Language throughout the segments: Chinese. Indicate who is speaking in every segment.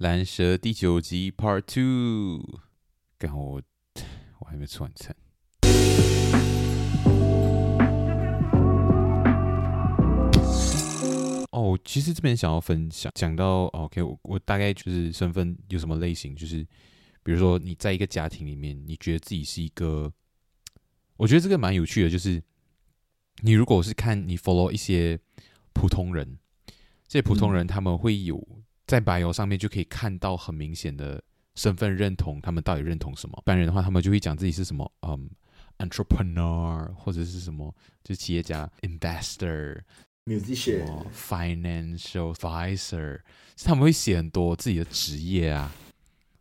Speaker 1: 蓝蛇第九集 Part Two，刚好我我还没吃晚餐。哦，其实这边想要分享，讲到 OK，我我大概就是身份有什么类型，就是比如说你在一个家庭里面，你觉得自己是一个，我觉得这个蛮有趣的，就是你如果是看你 follow 一些普通人，这些普通人他们会有。在 bio 上面就可以看到很明显的身份认同，他们到底认同什么？一般人的话，他们就会讲自己是什么，嗯，entrepreneur 或者是什么，就是企业家，investor、
Speaker 2: musician、
Speaker 1: financial advisor，他们会写很多自己的职业啊，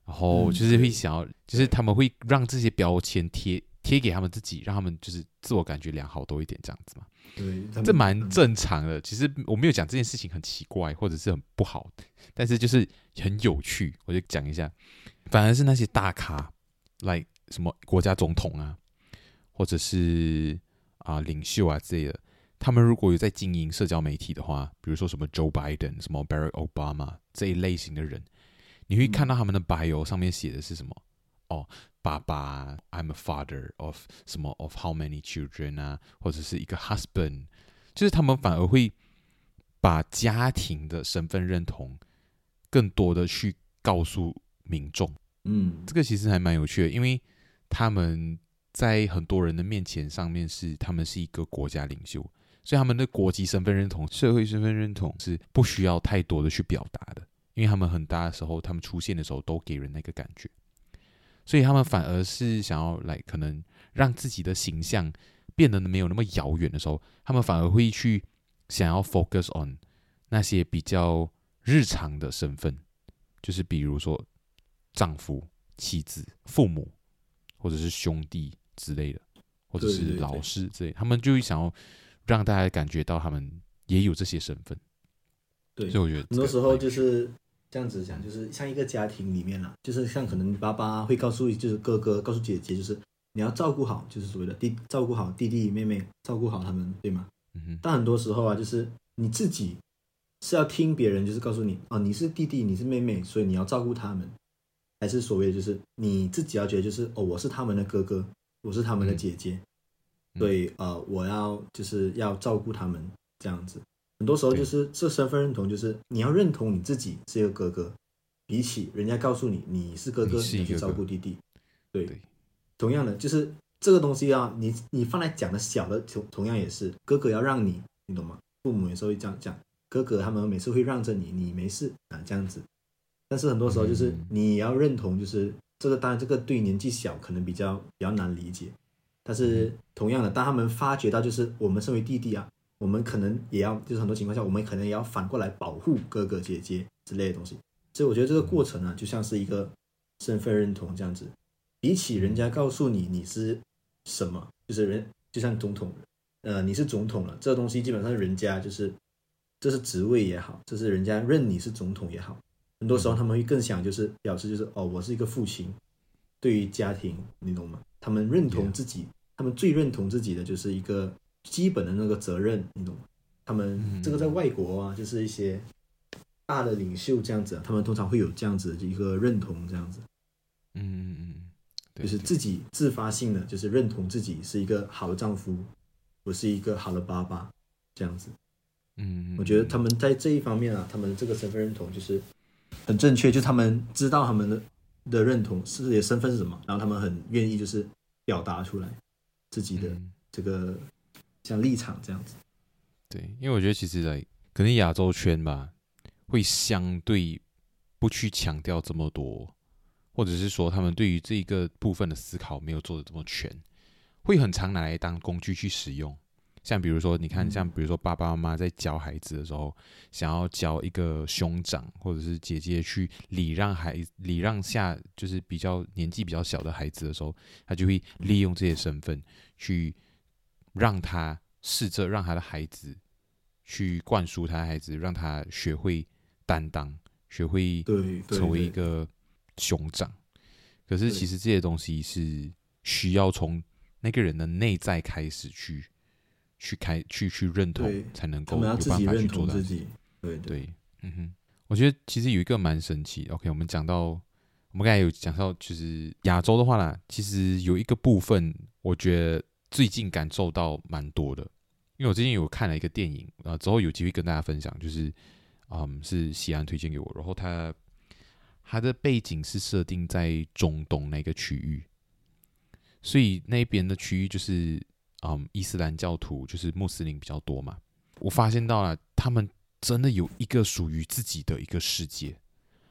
Speaker 1: 然后就是会想要，就是他们会让这些标签贴贴给他们自己，让他们就是自我感觉良好多一点，这样子嘛。
Speaker 2: 对，
Speaker 1: 这蛮正常的。其实我没有讲这件事情很奇怪，或者是很不好，但是就是很有趣，我就讲一下。反而是那些大咖，来、like、什么国家总统啊，或者是啊、呃、领袖啊之类的，他们如果有在经营社交媒体的话，比如说什么 Joe Biden、什么 Barack Obama 这一类型的人，你会看到他们的 bio 上面写的是什么？哦。爸爸，I'm a father of 什么 of how many children 啊，或者是一个 husband，就是他们反而会把家庭的身份认同更多的去告诉民众。
Speaker 2: 嗯，
Speaker 1: 这个其实还蛮有趣的，因为他们在很多人的面前上面是他们是一个国家领袖，所以他们的国籍身份认同、社会身份认同是不需要太多的去表达的，因为他们很大的时候，他们出现的时候都给人那个感觉。所以他们反而是想要来，可能让自己的形象变得没有那么遥远的时候，他们反而会去想要 focus on 那些比较日常的身份，就是比如说丈夫、妻子、父母，或者是兄弟之类的，或者是老师之类他们就会想要让大家感觉到他们也有这些身份。
Speaker 2: 对，
Speaker 1: 所以我觉得
Speaker 2: 很多时候就是。这样子讲，就是像一个家庭里面啦，就是像可能爸爸会告诉，就是哥哥告诉姐姐，就是你要照顾好，就是所谓的弟照顾好弟弟妹妹，照顾好他们，对吗？
Speaker 1: 嗯哼。
Speaker 2: 但很多时候啊，就是你自己是要听别人，就是告诉你啊，你是弟弟，你是妹妹，所以你要照顾他们，还是所谓的就是你自己要觉得就是哦，我是他们的哥哥，我是他们的姐姐，嗯、所以呃，我要就是要照顾他们这样子。很多时候就是这身份认同，就是你要认同你自己是一个哥哥，比起人家告诉你你是哥哥，你去照顾弟弟，对，对，同样的就是这个东西啊，你你放在讲的小的同同样也是哥哥要让你，你懂吗？父母有时候会这样讲，哥哥他们每次会让着你，你没事啊这样子，但是很多时候就是你要认同，就是这个当然这个对年纪小可能比较比较难理解，但是同样的，当他们发觉到就是我们身为弟弟啊。我们可能也要，就是很多情况下，我们可能也要反过来保护哥哥姐姐之类的东西。所以我觉得这个过程呢，就像是一个身份认同这样子。比起人家告诉你你是什么，就是人就像总统，呃，你是总统了，这个东西基本上人家就是这是职位也好，这是人家认你是总统也好，很多时候他们会更想就是表示就是哦，我是一个父亲，对于家庭，你懂吗？他们认同自己，他们最认同自己的就是一个。基本的那个责任，你懂吗？他们这个在外国啊，就是一些大的领袖这样子，他们通常会有这样子的一个认同，这样子。
Speaker 1: 嗯嗯嗯，
Speaker 2: 就是自己自发性的，就是认同自己是一个好的丈夫，我是一个好的爸爸，这样子。
Speaker 1: 嗯，
Speaker 2: 我觉得他们在这一方面啊，他们这个身份认同就是很正确，就他们知道他们的的认同是自己的身份是什么，然后他们很愿意就是表达出来自己的这个。像立场这样子，
Speaker 1: 对，因为我觉得其实来可能亚洲圈吧，会相对不去强调这么多，或者是说他们对于这一个部分的思考没有做的这么全，会很常拿来当工具去使用。像比如说，你看，像比如说爸爸妈妈在教孩子的时候，想要教一个兄长或者是姐姐去礼让孩礼让下，就是比较年纪比较小的孩子的时候，他就会利用这些身份去让他试着让他的孩子去灌输他的孩子，让他学会担当，学会成为一个熊掌。可是其实这些东西是需要从那个人的内在开始去。去开去去认同，才能够有办法去做到。
Speaker 2: 对
Speaker 1: 对，嗯哼，我觉得其实有一个蛮神奇。OK，我们讲到，我们刚才有讲到，就是亚洲的话啦，其实有一个部分，我觉得最近感受到蛮多的，因为我最近有看了一个电影，呃，之后有机会跟大家分享，就是，嗯，是西安推荐给我，然后它它的背景是设定在中东那个区域，所以那边的区域就是。嗯，伊斯兰教徒就是穆斯林比较多嘛。我发现到了，他们真的有一个属于自己的一个世界，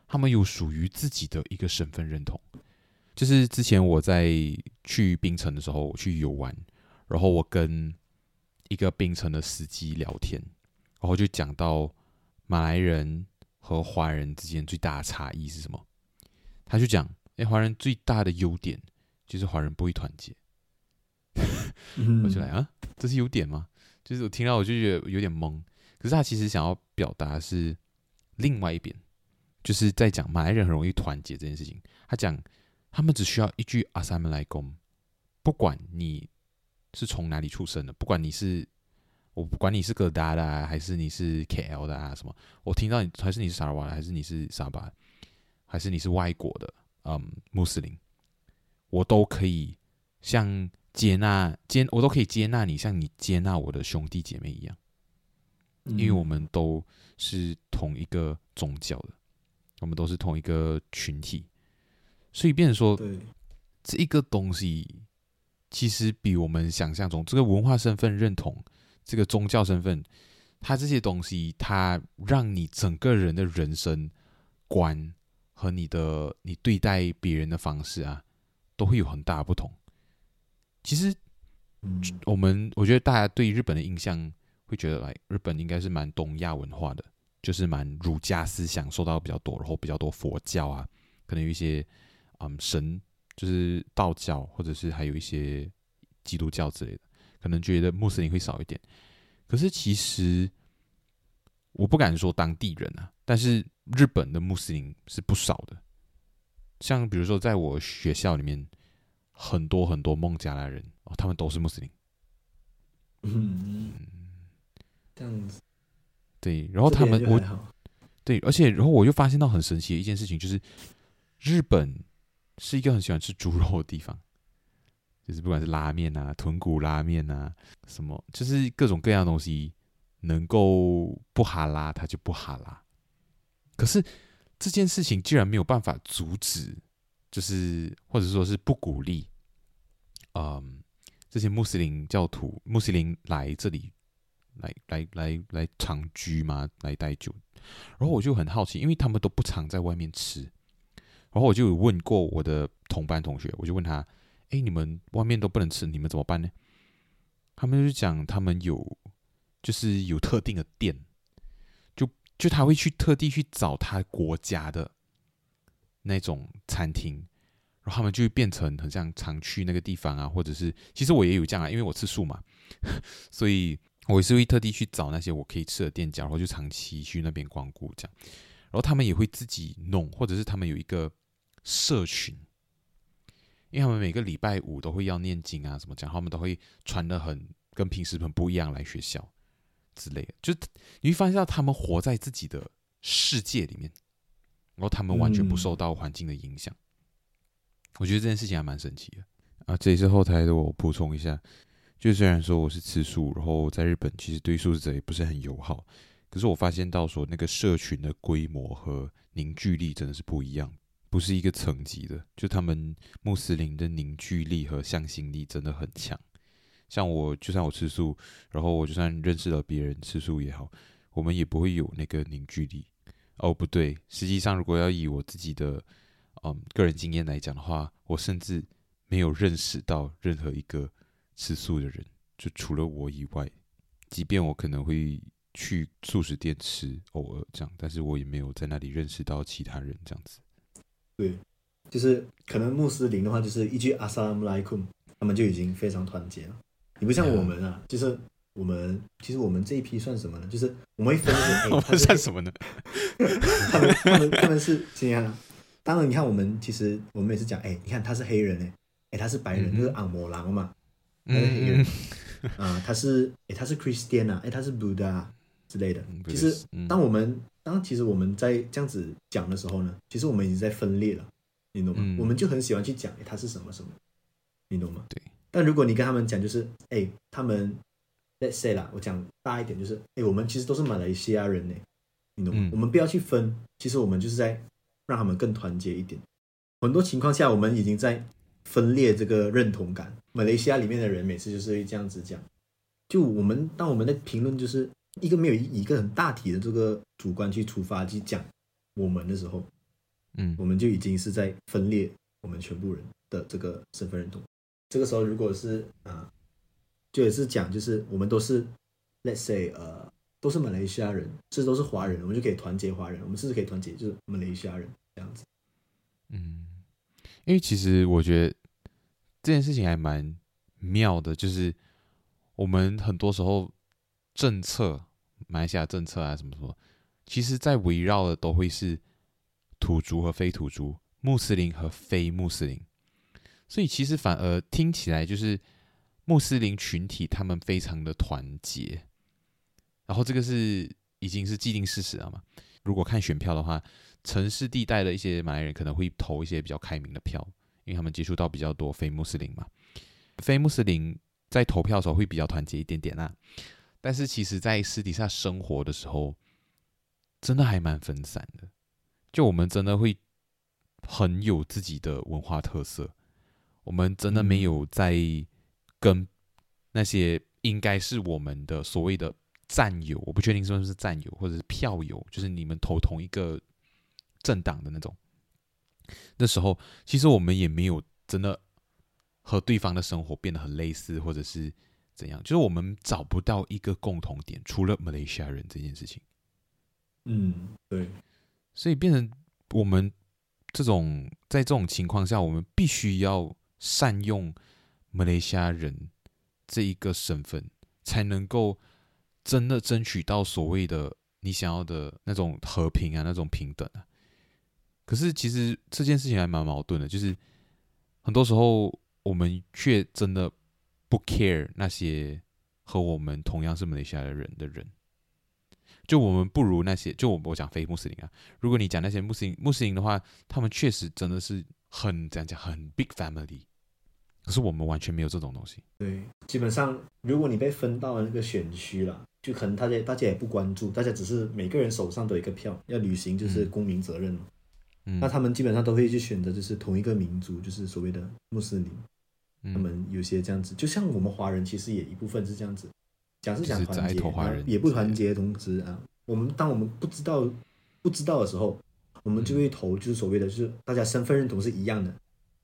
Speaker 1: 他们有属于自己的一个身份认同。就是之前我在去槟城的时候去游玩，然后我跟一个槟城的司机聊天，然后就讲到马来人和华人之间最大的差异是什么？他就讲，哎，华人最大的优点就是华人不会团结。我就来啊，这是优点吗？就是我听到我就觉得有点懵。可是他其实想要表达是另外一边，就是在讲马来人很容易团结这件事情。他讲他们只需要一句 Assalamualaikum，不管你是从哪里出生的，不管你是我不管你是哥达的啊，还是你是 KL 的啊什么，我听到你还是你是沙瓦的，还是你是沙巴，还是你是外国的，嗯，穆斯林，我都可以像。接纳接我都可以接纳你，像你接纳我的兄弟姐妹一样，因为我们都是同一个宗教的，我们都是同一个群体，所以变成说，这一个东西其实比我们想象中这个文化身份认同、这个宗教身份，它这些东西，它让你整个人的人生观和你的你对待别人的方式啊，都会有很大的不同。其实，我们我觉得大家对日本的印象会觉得，来日本应该是蛮东亚文化的，就是蛮儒家思想受到比较多，然后比较多佛教啊，可能有一些嗯神，就是道教，或者是还有一些基督教之类的，可能觉得穆斯林会少一点。可是其实我不敢说当地人啊，但是日本的穆斯林是不少的，像比如说在我学校里面。很多很多孟加拉人哦，他们都是穆斯林。
Speaker 2: 嗯，这样子。
Speaker 1: 对，然后他们我，对，而且然后我又发现到很神奇的一件事情，就是日本是一个很喜欢吃猪肉的地方，就是不管是拉面啊、豚骨拉面啊，什么，就是各种各样的东西，能够不哈拉，它就不哈拉。可是这件事情居然没有办法阻止。就是，或者说是不鼓励，嗯，这些穆斯林教徒、穆斯林来这里来来来来长居吗？来待久？然后我就很好奇，因为他们都不常在外面吃，然后我就有问过我的同班同学，我就问他：“哎，你们外面都不能吃，你们怎么办呢？”他们就讲，他们有就是有特定的店，就就他会去特地去找他国家的。那种餐厅，然后他们就会变成很像常去那个地方啊，或者是其实我也有这样啊，因为我吃素嘛，所以我也是会特地去找那些我可以吃的店家，然后就长期去那边光顾这样。然后他们也会自己弄，或者是他们有一个社群，因为他们每个礼拜五都会要念经啊，什么讲，他们都会穿得很跟平时很不一样来学校之类的，就你会发现到他们活在自己的世界里面。然后他们完全不受到环境的影响，我觉得这件事情还蛮神奇的啊！这也是后台的，我补充一下，就虽然说我是吃素，然后在日本其实对素食者也不是很友好，可是我发现到说那个社群的规模和凝聚力真的是不一样，不是一个层级的。就他们穆斯林的凝聚力和向心力真的很强。像我，就算我吃素，然后我就算认识了别人吃素也好，我们也不会有那个凝聚力。哦，不对，实际上，如果要以我自己的嗯个人经验来讲的话，我甚至没有认识到任何一个吃素的人，就除了我以外，即便我可能会去素食店吃，偶尔这样，但是我也没有在那里认识到其他人这样子。
Speaker 2: 对，就是可能穆斯林的话，就是一句阿萨拉姆莱库姆，他们就已经非常团结了。你不像我们啊，嗯、就是我们其实我们这一批算什么呢？就是我们会分、欸，
Speaker 1: 我们算什么呢？
Speaker 2: 他们他们他们是这样。当然，你看我们其实我们也是讲，哎、欸，你看他是黑人哎，哎他是白人，嗯、就是昂摩郎嘛，他是黑人啊、他是哎他是 Christian 啊，哎他是 Buddha 之类的。其实当我们当其实我们在这样子讲的时候呢，其实我们已经在分裂了，你懂吗？嗯、我们就很喜欢去讲，哎他是什么什么，你懂吗？
Speaker 1: 对。
Speaker 2: 但如果你跟他们讲，就是哎他们 Let's say 啦，我讲大一点，就是哎我们其实都是马来西亚人呢，你懂吗？嗯、我们不要去分，其实我们就是在。让他们更团结一点。很多情况下，我们已经在分裂这个认同感。马来西亚里面的人每次就是会这样子讲。就我们当我们的评论就是一个没有以一个很大体的这个主观去出发去讲我们的时候，嗯，我们就已经是在分裂我们全部人的这个身份认同。这个时候，如果是啊，就也是讲就是我们都是，let's say 呃。都是马来西亚人，这都是华人，我们就可以团结华人，我们甚至可以团结就是马来西亚人这样子？
Speaker 1: 嗯，因为其实我觉得这件事情还蛮妙的，就是我们很多时候政策，马来西亚政策啊什么什么，其实在围绕的都会是土族和非土族、穆斯林和非穆斯林，所以其实反而听起来就是穆斯林群体他们非常的团结。然后这个是已经是既定事实了嘛？如果看选票的话，城市地带的一些马来人可能会投一些比较开明的票，因为他们接触到比较多非穆斯林嘛。非穆斯林在投票的时候会比较团结一点点啊，但是其实在私底下生活的时候，真的还蛮分散的。就我们真的会很有自己的文化特色，我们真的没有在跟那些应该是我们的所谓的。战友，我不确定是不是战友，或者是票友，就是你们投同一个政党的那种。那时候，其实我们也没有真的和对方的生活变得很类似，或者是怎样，就是我们找不到一个共同点，除了马来西亚人这件事情。
Speaker 2: 嗯，对。
Speaker 1: 所以变成我们这种在这种情况下，我们必须要善用马来西亚人这一个身份，才能够。真的争取到所谓的你想要的那种和平啊，那种平等啊。可是其实这件事情还蛮矛盾的，就是很多时候我们却真的不 care 那些和我们同样是马来西亚的人的人。就我们不如那些，就我我讲非穆斯林啊。如果你讲那些穆斯林穆斯林的话，他们确实真的是很怎样讲，很 big family。可是我们完全没有这种东西。
Speaker 2: 对，基本上如果你被分到了那个选区了。就可能大家大家也不关注，大家只是每个人手上都有一个票，要履行就是公民责任嘛。嗯，那他们基本上都会去选择就是同一个民族，就是所谓的穆斯林。嗯，他们有些这样子，就像我们华人其实也一部分是这样子，讲是讲团结，也不团结。同时啊，我们当我们不知道不知道的时候，我们就会投就是所谓的就是大家身份认同是一样的，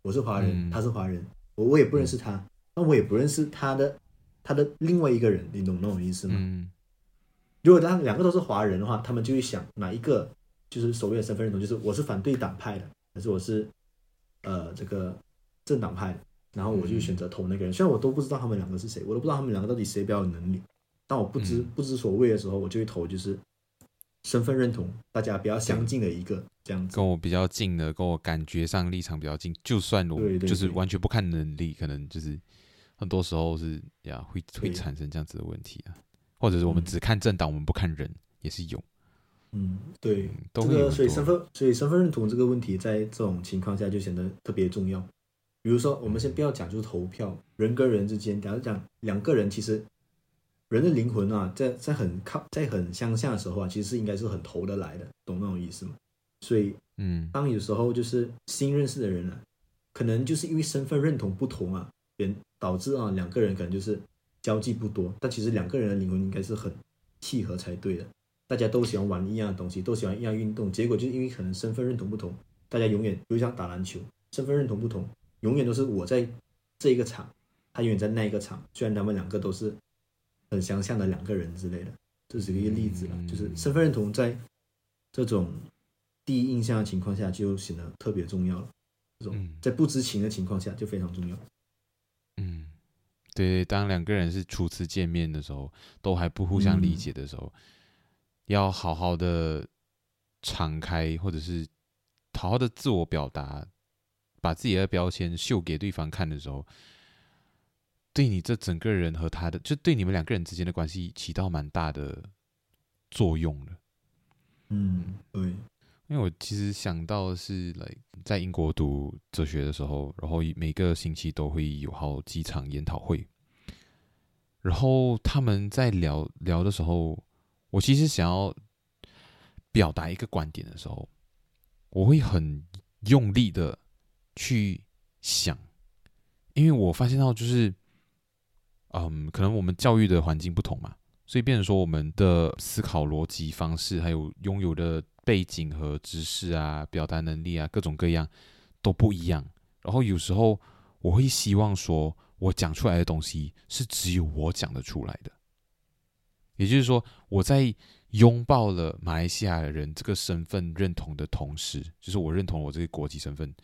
Speaker 2: 我是华人，他是华人，我我也不认识他，那我也不认识他的。他的另外一个人，你懂那种意思吗？嗯，如果他两个都是华人的话，他们就会想哪一个就是所谓的身份认同，就是我是反对党派的，还是我是呃这个政党派的，然后我就选择投那个人。虽然我都不知道他们两个是谁，我都不知道他们两个到底谁比较有能力，但我不知不知所谓的时候，我就会投就是身份认同大家比较相近的一个这样子，
Speaker 1: 跟我比较近的，跟我感觉上立场比较近，就算我就是完全不看能力，可能就是。很多时候是呀，会会产生这样子的问题啊，或者是我们只看政党，嗯、我们不看人，也是有。
Speaker 2: 嗯，对，这个所以身份，所以身份认同这个问题，在这种情况下就显得特别重要。比如说，我们先不要讲就是投票，人跟人之间，假如讲两个人，其实人的灵魂啊，在在很靠在很相像的时候啊，其实是应该是很投得来的，懂那种意思吗？所以，嗯，当有时候就是新认识的人啊，可能就是因为身份认同不同啊。人导致啊，两个人可能就是交际不多，但其实两个人的灵魂应该是很契合才对的。大家都喜欢玩一样的东西，都喜欢一样运动，结果就是因为可能身份认同不同，大家永远都像打篮球，身份认同不同，永远都是我在这一个场，他永远在那一个场。虽然他们两个都是很相像的两个人之类的，这是一个例子了。
Speaker 1: 嗯、
Speaker 2: 就是身份认同在这种第一印象的情况下就显得特别重要了。这种在不知情的情况下就非常重要。
Speaker 1: 嗯，对，当两个人是初次见面的时候，都还不互相理解的时候，嗯、要好好的敞开，或者是好好的自我表达，把自己的标签秀给对方看的时候，对你这整个人和他的，就对你们两个人之间的关系起到蛮大的作用的。
Speaker 2: 嗯，对。
Speaker 1: 因为我其实想到的是来在英国读哲学的时候，然后每个星期都会有好几场研讨会，然后他们在聊聊的时候，我其实想要表达一个观点的时候，我会很用力的去想，因为我发现到就是，嗯，可能我们教育的环境不同嘛，所以变成说我们的思考逻辑方式还有拥有的。背景和知识啊，表达能力啊，各种各样都不一样。然后有时候我会希望说，我讲出来的东西是只有我讲得出来的。也就是说，我在拥抱了马来西亚人这个身份认同的同时，就是我认同我这个国籍身份，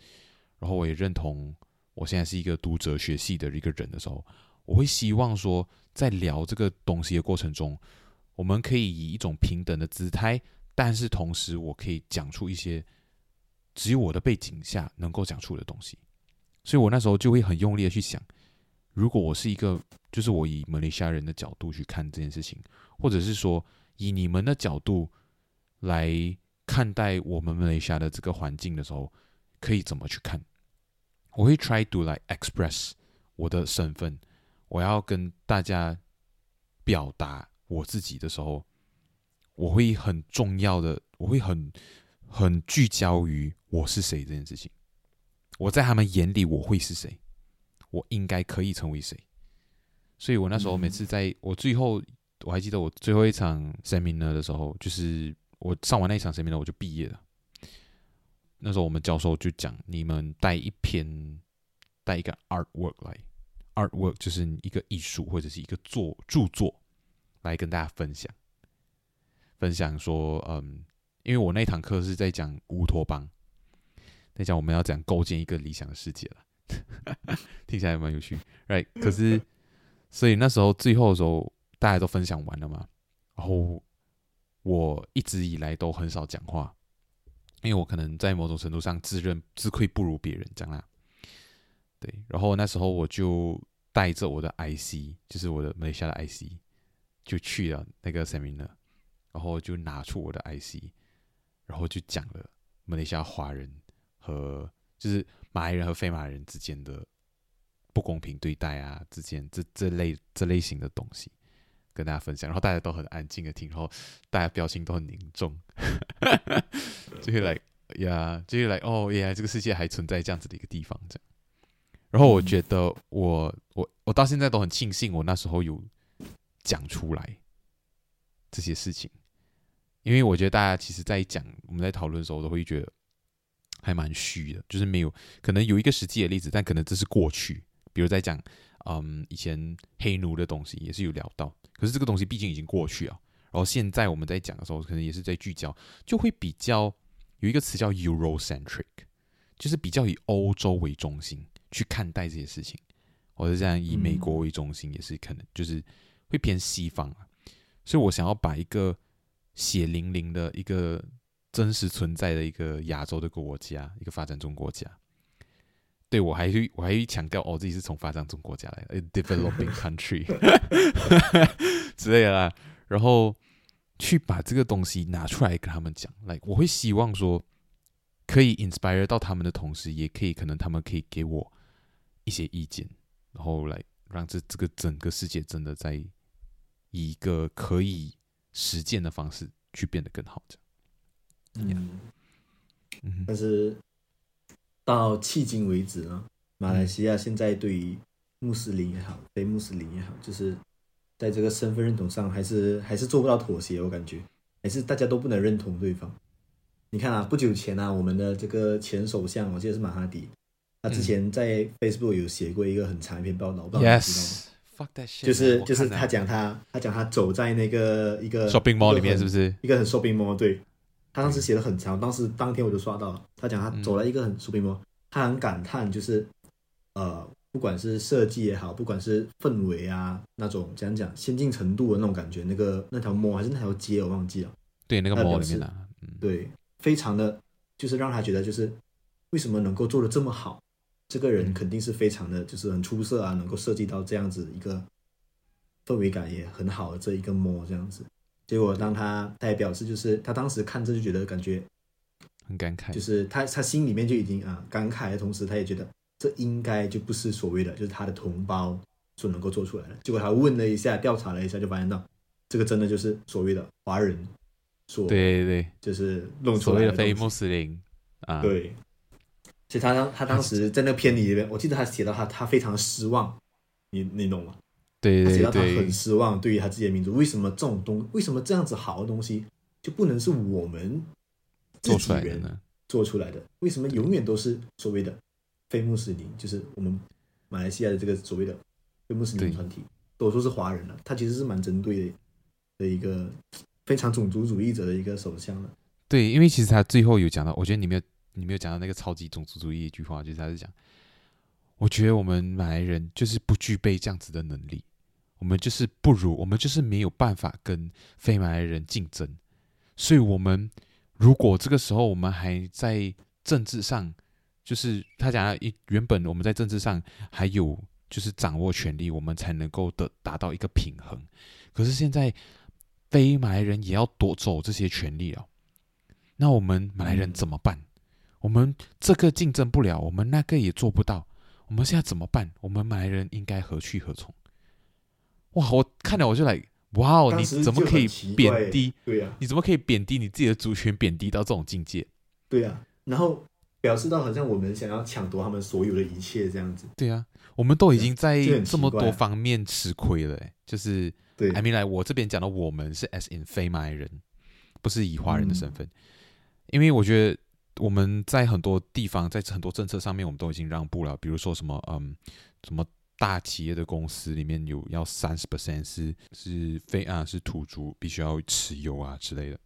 Speaker 1: 然后我也认同我现在是一个读哲学系的一个人的时候，我会希望说，在聊这个东西的过程中，我们可以以一种平等的姿态。但是同时，我可以讲出一些只有我的背景下能够讲出的东西，所以我那时候就会很用力的去想，如果我是一个，就是我以马来西亚人的角度去看这件事情，或者是说以你们的角度来看待我们马来西亚的这个环境的时候，可以怎么去看？我会 try to like express 我的身份，我要跟大家表达我自己的时候。我会很重要的，我会很很聚焦于我是谁这件事情。我在他们眼里我会是谁，我应该可以成为谁。所以我那时候每次在我最后，我还记得我最后一场 seminar 的时候，就是我上完那一场 seminar 我就毕业了。那时候我们教授就讲，你们带一篇带一个 artwork 来，artwork 就是一个艺术或者是一个作著作来跟大家分享。分享说，嗯，因为我那堂课是在讲乌托邦，在讲我们要怎样构建一个理想的世界了，听起来蛮有趣，right？可是，所以那时候最后的时候，大家都分享完了嘛，然后我一直以来都很少讲话，因为我可能在某种程度上自认自愧不如别人，这样啦。对，然后那时候我就带着我的 IC，就是我的马来西亚的 IC，就去了那个 seminar。然后就拿出我的 IC，然后就讲了马来西亚华人和就是马来人和非马来人之间的不公平对待啊，之间这这类这类型的东西跟大家分享，然后大家都很安静的听，然后大家表情都很凝重，就会来呀，就会来哦，原来这个世界还存在这样子的一个地方，这样。然后我觉得我我我到现在都很庆幸我那时候有讲出来这些事情。因为我觉得大家其实，在讲我们在讨论的时候，都会觉得还蛮虚的，就是没有可能有一个实际的例子，但可能这是过去。比如在讲，嗯，以前黑奴的东西也是有聊到，可是这个东西毕竟已经过去了。然后现在我们在讲的时候，可能也是在聚焦，就会比较有一个词叫 Eurocentric，就是比较以欧洲为中心去看待这些事情，或者这样以美国为中心，也是可能就是会偏西方啊。所以我想要把一个。血淋淋的一个真实存在的一个亚洲的国家，一个发展中国家。对，我还会我还会强调，哦，自己是从发展中国家来的 developing country 之类的啦。然后去把这个东西拿出来跟他们讲，来，我会希望说可以 inspire 到他们的同时，也可以可能他们可以给我一些意见，然后来让这这个整个世界真的在以一个可以。实践的方式去变得更好，
Speaker 2: 这样。但是到迄今为止呢，马来西亚现在对于穆斯林也好，非穆斯林也好，就是在这个身份认同上，还是还是做不到妥协。我感觉还是大家都不能认同对方。你看啊，不久前啊，我们的这个前首相，我记得是马哈迪，他之前在 Facebook 有写过一个很长一篇报道，
Speaker 1: 嗯、Yes。fuck that shit，
Speaker 2: 就是就是他讲他他讲他走在那个一个
Speaker 1: shopping mall 里面是不是
Speaker 2: 一个很 shopping mall？对，他当时写的很长，当时当天我就刷到了。他讲他走了一个很 shopping mall，他很感叹，就是呃，不管是设计也好，不管是氛围啊，那种讲讲先进程度的那种感觉，那个那条 mall 还是那条街，我忘记了。
Speaker 1: 对，那个 mall 里面的，
Speaker 2: 对，非常的就是让他觉得就是为什么能够做的这么好。这个人肯定是非常的，就是很出色啊，能够设计到这样子一个氛围感也很好的这一个 mall 这样子。结果当他他也表示，就是他当时看着就觉得感觉
Speaker 1: 很感慨，
Speaker 2: 就是他他心里面就已经啊感慨的同时，他也觉得这应该就不是所谓的就是他的同胞所能够做出来的。结果他问了一下，调查了一下，就发现到这个真的就是所谓的华人所
Speaker 1: 对对对，
Speaker 2: 就是弄出来的
Speaker 1: 所谓的非穆斯林啊，
Speaker 2: 对。其实他当他当时在那个片里边，我记得他写到他他非常失望，你你懂吗？
Speaker 1: 对对对，
Speaker 2: 他很失望，对于他自己的民族，为什么这种东，为什么这样子好的东西就不能是我们自己人做出来的？为什么永远都是所谓的非穆斯林？就是我们马来西亚的这个所谓的非穆斯林团体，都说是华人了，他其实是蛮针对的的一个非常种族主义者的一个首相了。
Speaker 1: 对，因为其实他最后有讲到，我觉得你没有。你没有讲到那个超级种族主义一句话，就是他是讲，我觉得我们马来人就是不具备这样子的能力，我们就是不如，我们就是没有办法跟非马来人竞争，所以，我们如果这个时候我们还在政治上，就是他讲一原本我们在政治上还有就是掌握权力，我们才能够得达到一个平衡，可是现在非马来人也要夺走这些权利了，那我们马来人怎么办？我们这个竞争不了，我们那个也做不到，我们现在怎么办？我们马来人应该何去何从？哇！我看了我就来，哇哦！你怎么可以贬低？
Speaker 2: 对呀，
Speaker 1: 你怎么可以贬低你自己的族群，贬低到这种境界？
Speaker 2: 对呀，然后表示到好像我们想要抢夺他们所有的一切这样子。
Speaker 1: 对呀，我们都已经在这么多方面吃亏了，就是
Speaker 2: 对。
Speaker 1: 还没来，我这边讲的我们是 as in 非马来人，不是以华人的身份，因为我觉得。我们在很多地方，在很多政策上面，我们都已经让步了。比如说什么，嗯，什么大企业的公司里面有要三十 percent 是是非啊是土著，必须要持有啊之类的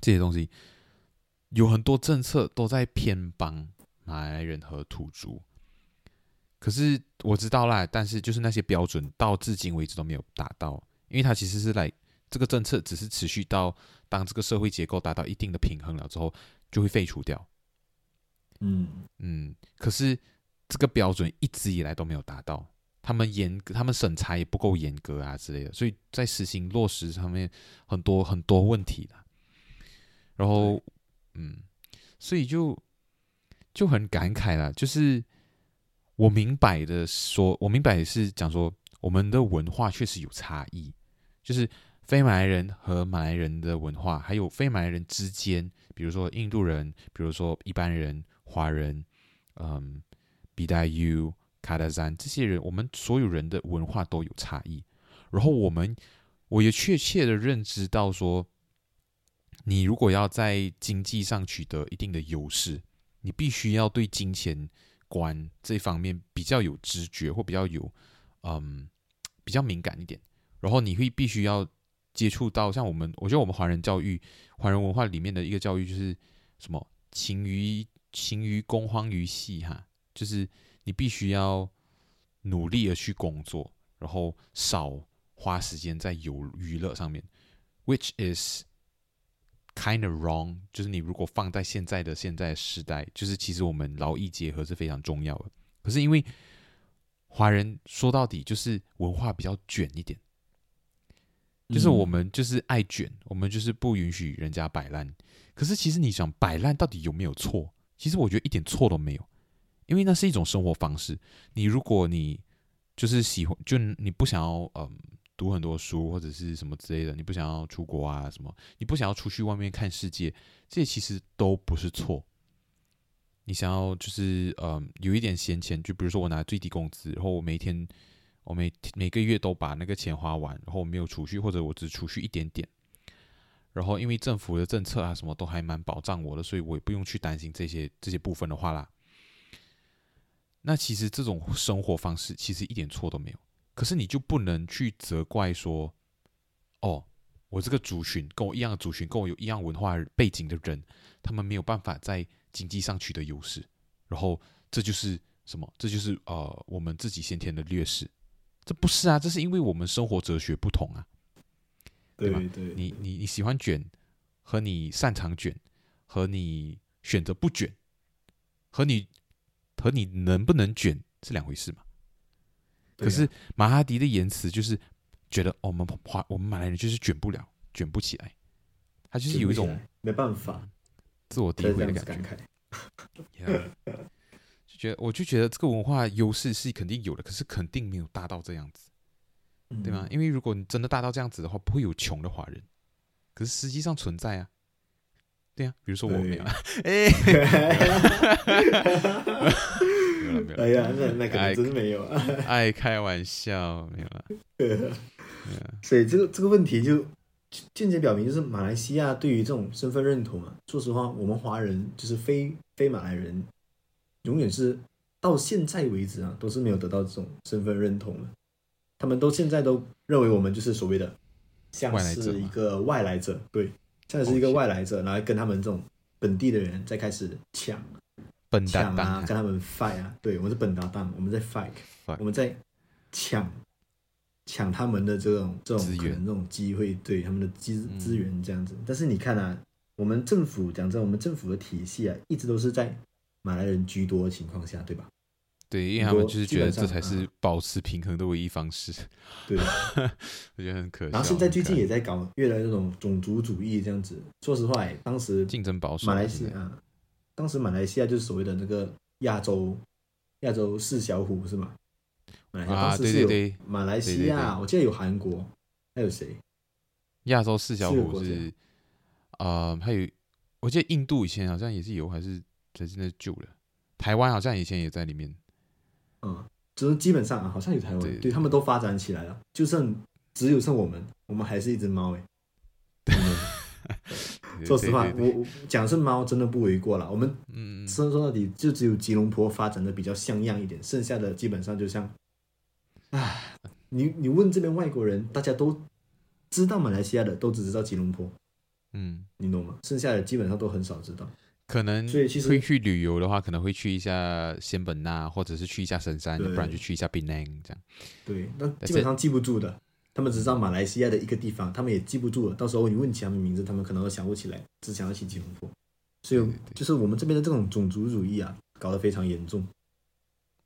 Speaker 1: 这些东西，有很多政策都在偏帮马来人和土著。可是我知道啦，但是就是那些标准到至今为止都没有达到，因为它其实是来这个政策只是持续到当这个社会结构达到一定的平衡了之后。就会废除掉，
Speaker 2: 嗯
Speaker 1: 嗯，可是这个标准一直以来都没有达到，他们严格，他们审查也不够严格啊之类的，所以在实行落实上面很多很多问题的。然后，嗯，所以就就很感慨了，就是我明白的说，我明白的是讲说，我们的文化确实有差异，就是。非马来人和马来人的文化，还有非马来人之间，比如说印度人，比如说一般人、华人，嗯，比达 U、卡达山这些人，我们所有人的文化都有差异。然后我们，我也确切的认知到说，你如果要在经济上取得一定的优势，你必须要对金钱观这方面比较有知觉，或比较有，嗯，比较敏感一点。然后你会必须要。接触到像我们，我觉得我们华人教育、华人文化里面的一个教育就是什么勤于勤于工荒于嬉哈，就是你必须要努力的去工作，然后少花时间在游娱乐上面，which is kind of wrong。就是你如果放在现在的现在的时代，就是其实我们劳逸结合是非常重要的。可是因为华人说到底就是文化比较卷一点。就是我们就是爱卷，我们就是不允许人家摆烂。可是其实你想摆烂到底有没有错？其实我觉得一点错都没有，因为那是一种生活方式。你如果你就是喜欢，就你不想要嗯读很多书或者是什么之类的，你不想要出国啊什么，你不想要出去外面看世界，这些其实都不是错。你想要就是嗯有一点闲钱，就比如说我拿最低工资，然后我每天。我每每个月都把那个钱花完，然后我没有储蓄，或者我只储蓄一点点。然后因为政府的政策啊，什么都还蛮保障我的，所以我也不用去担心这些这些部分的话啦。那其实这种生活方式其实一点错都没有。可是你就不能去责怪说，哦，我这个族群跟我一样的族群，跟我有一样文化背景的人，他们没有办法在经济上取得优势，然后这就是什么？这就是呃我们自己先天的劣势。这不是啊，这是因为我们生活哲学不同啊，对吧？你你你喜欢卷，和你擅长卷，和你选择不卷，和你和你能不能卷是两回事嘛。可是马哈迪的言辞就是觉得我们华我们马来人就是卷不了，卷不起来，他就是有一种
Speaker 2: 没办法。
Speaker 1: 自我诋毁的感觉。觉得我就觉得这个文化优势是肯定有的，可是肯定没有大到这样子，嗯、对吗？因为如果你真的大到这样子的话，不会有穷的华人，可是实际上存在啊，对啊，比如说我没有，哎，没有了没有了，
Speaker 2: 哎呀，那那可能真没有啊，
Speaker 1: 爱开玩笑，没有了，
Speaker 2: 对啊，所以这个这个问题就间接表明，就是马来西亚对于这种身份认同啊，说实话，我们华人就是非非马来人。永远是到现在为止啊，都是没有得到这种身份认同的。他们都现在都认为我们就是所谓的像是一个外来者，对，像是一个外来者，然后跟他们这种本地的人在开始抢，抢啊，跟他们 fight 啊，对，我们是本搭档，我们在 fight，我们在抢抢他们的这种这种资源、这种机会，对他们的资资源这样子。但是你看啊，我们政府讲真，我们政府的体系啊，一直都是在。马来人居多的情况下，对吧？
Speaker 1: 对，因为他们就是觉得这才是保持平衡的唯一方式。
Speaker 2: 对，
Speaker 1: 我觉得很可惜。
Speaker 2: 然后现在最近也在搞越来越这种种族主义这样子。说实话，当时
Speaker 1: 竞争保守，
Speaker 2: 马来西亚，当时马来西亚就是所谓的那个亚洲亚洲四小虎是吗？马来西亚当时是有马来西亚，我记得有韩国，还有谁？
Speaker 1: 亚洲四小虎是啊，还有我记得印度以前好像也是有，还是？才真的旧了，台湾好像以前也在里面，
Speaker 2: 嗯，就是基本上啊，好像有台湾，对，对，他们都发展起来了，就剩只有剩我们，我们还是一只猫哎。说实话，我我讲是猫真的不为过了。我们嗯，说说到底就只有吉隆坡发展的比较像样一点，剩下的基本上就像，唉，你你问这边外国人，大家都知道马来西亚的，都只知道吉隆坡，嗯，你懂吗？剩下的基本上都很少知道。
Speaker 1: 可能所以其实会去旅游的话，可能会去一下仙本那，或者是去一下神山，不然就去一下槟城这样。
Speaker 2: 对，那基本上记不住的，他们只知道马来西亚的一个地方，他们也记不住了。到时候你问起他们名字，他们可能都想不起来，只想要去吉隆坡。所以就是我们这边的这种种族主义啊，搞得非常严重。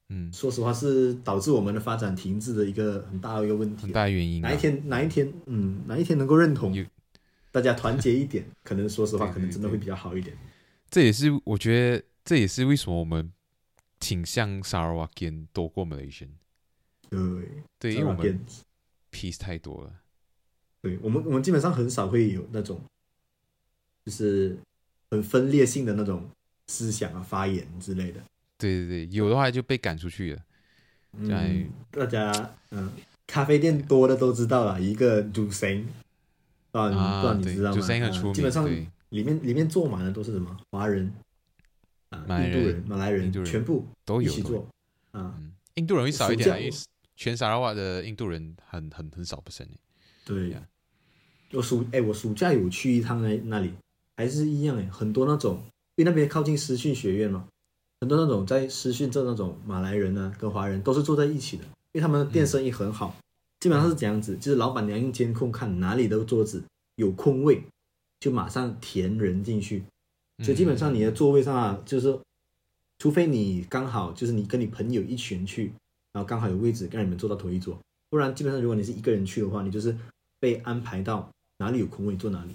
Speaker 2: 嗯，说实话是导致我们的发展停滞的一个很大的一个问题。
Speaker 1: 很大原因。
Speaker 2: 哪一天哪一天，嗯，哪一天能够认同，大家团结一点，可能说实话，可能真的会比较好一点。
Speaker 1: 这也是我觉得，这也是为什么我们倾向沙拉瓦根多过 Malaysian。
Speaker 2: 对，
Speaker 1: 对，因为我们 peace 太多了。
Speaker 2: 对我们，我们基本上很少会有那种，就是很分裂性的那种思想啊、发言之类的。
Speaker 1: 对对对，有的话就被赶出去了。
Speaker 2: 嗯，大家嗯，咖啡店多的都知道了，一个主神啊，不知道你知道吗？基本上。里面里面坐满的都是什么？华人啊，印度人、马来人，全部都一起坐啊。
Speaker 1: 印度人会少一点，因为全沙拉瓦的印度人很很很少不是？
Speaker 2: 对呀，我暑哎，我暑假有去一趟那那里，还是一样哎，很多那种，因为那边靠近师训学院嘛，很多那种在师训这那种马来人呢，跟华人都是坐在一起的，因为他们的店生意很好，基本上是这样子，就是老板娘用监控看哪里的桌子有空位。就马上填人进去，所以基本上你的座位上啊，就是，除非你刚好就是你跟你朋友一群去，然后刚好有位置让你们坐到同一桌，不然基本上如果你是一个人去的话，你就是被安排到哪里有空位坐哪里。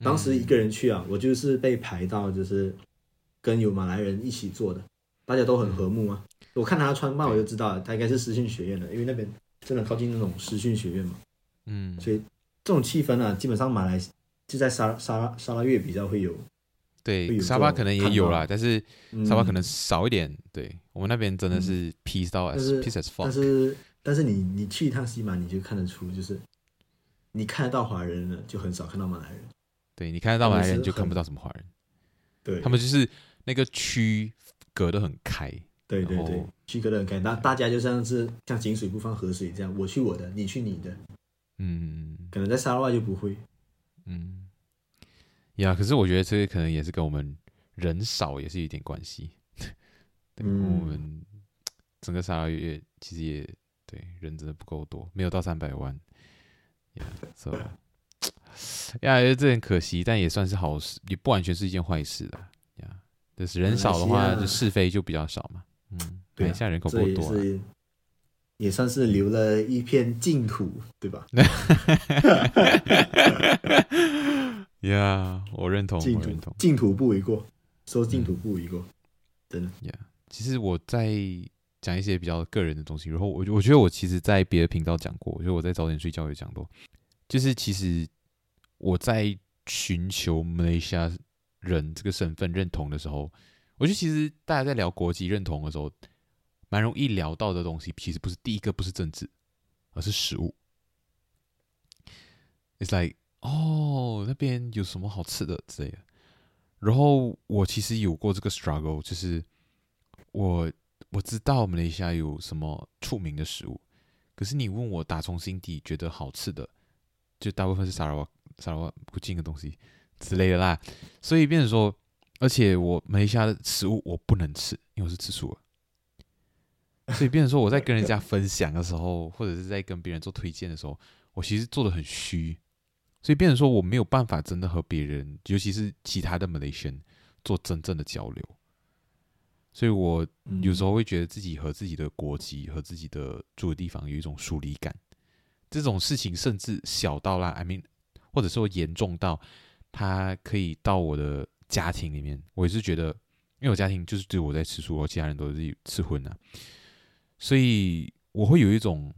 Speaker 2: 当时一个人去啊，我就是被排到就是跟有马来人一起坐的，大家都很和睦啊。我看他穿帽我就知道他应该是师训学院的，因为那边真的靠近那种师训学院嘛。嗯，所以这种气氛啊，基本上马来。就在沙沙拉沙拉越比较会有，
Speaker 1: 对沙巴可能也有啦，但是沙巴可能少一点。对我们那边真的是 peace 到 as peace as fuck。
Speaker 2: 但是但是你你去一趟西马，你就看得出，就是你看得到华人了，就很少看到马来人。
Speaker 1: 对，你看得到马来人，就看不到什么华人。
Speaker 2: 对，
Speaker 1: 他们就是那个区隔得很开，
Speaker 2: 对对对，区隔的很开，那大家就像是像井水不犯河水这样，我去我的，你去你的。
Speaker 1: 嗯，
Speaker 2: 可能在沙拉就不会。
Speaker 1: 嗯，呀，可是我觉得这个可能也是跟我们人少也是有点关系。对，嗯、我们整个沙拉越其实也对人真的不够多，没有到三百万。呀，是吧？呀，这很可惜，但也算是好事，也不完全是一件坏事的。呀，就是人少的话，就是非就比较少嘛。嗯，对，现在人口不够多，
Speaker 2: 也算是留了一片净土，对吧？
Speaker 1: 呀，我认同，我认同，
Speaker 2: 净土不为过，说净土不为过，真的。
Speaker 1: 呀，其实我在讲一些比较个人的东西，然后我我觉得我其实，在别的频道讲过，我觉得我在早点睡觉也讲过，就是其实我在寻求马来西亚人这个身份认同的时候。我觉得其实大家在聊国籍认同的时候，蛮容易聊到的东西，其实不是第一个，不是政治，而是食物。It's like，哦，那边有什么好吃的之类的。然后我其实有过这个 struggle，就是我我知道马来西亚有什么出名的食物，可是你问我打从心底觉得好吃的，就大部分是沙拉瓦、沙拉瓦附近的东西之类的啦。所以变成说。而且我马来西亚的食物我不能吃，因为我是吃素的，所以变成说我在跟人家分享的时候，或者是在跟别人做推荐的时候，我其实做的很虚，所以变成说我没有办法真的和别人，尤其是其他的 Malaysian 做真正的交流，所以我有时候会觉得自己和自己的国籍和自己的住的地方有一种疏离感，这种事情甚至小到啦，I mean，或者说严重到它可以到我的。家庭里面，我也是觉得，因为我家庭就是只有我在吃素，我其他人都是吃荤的，所以我会有一种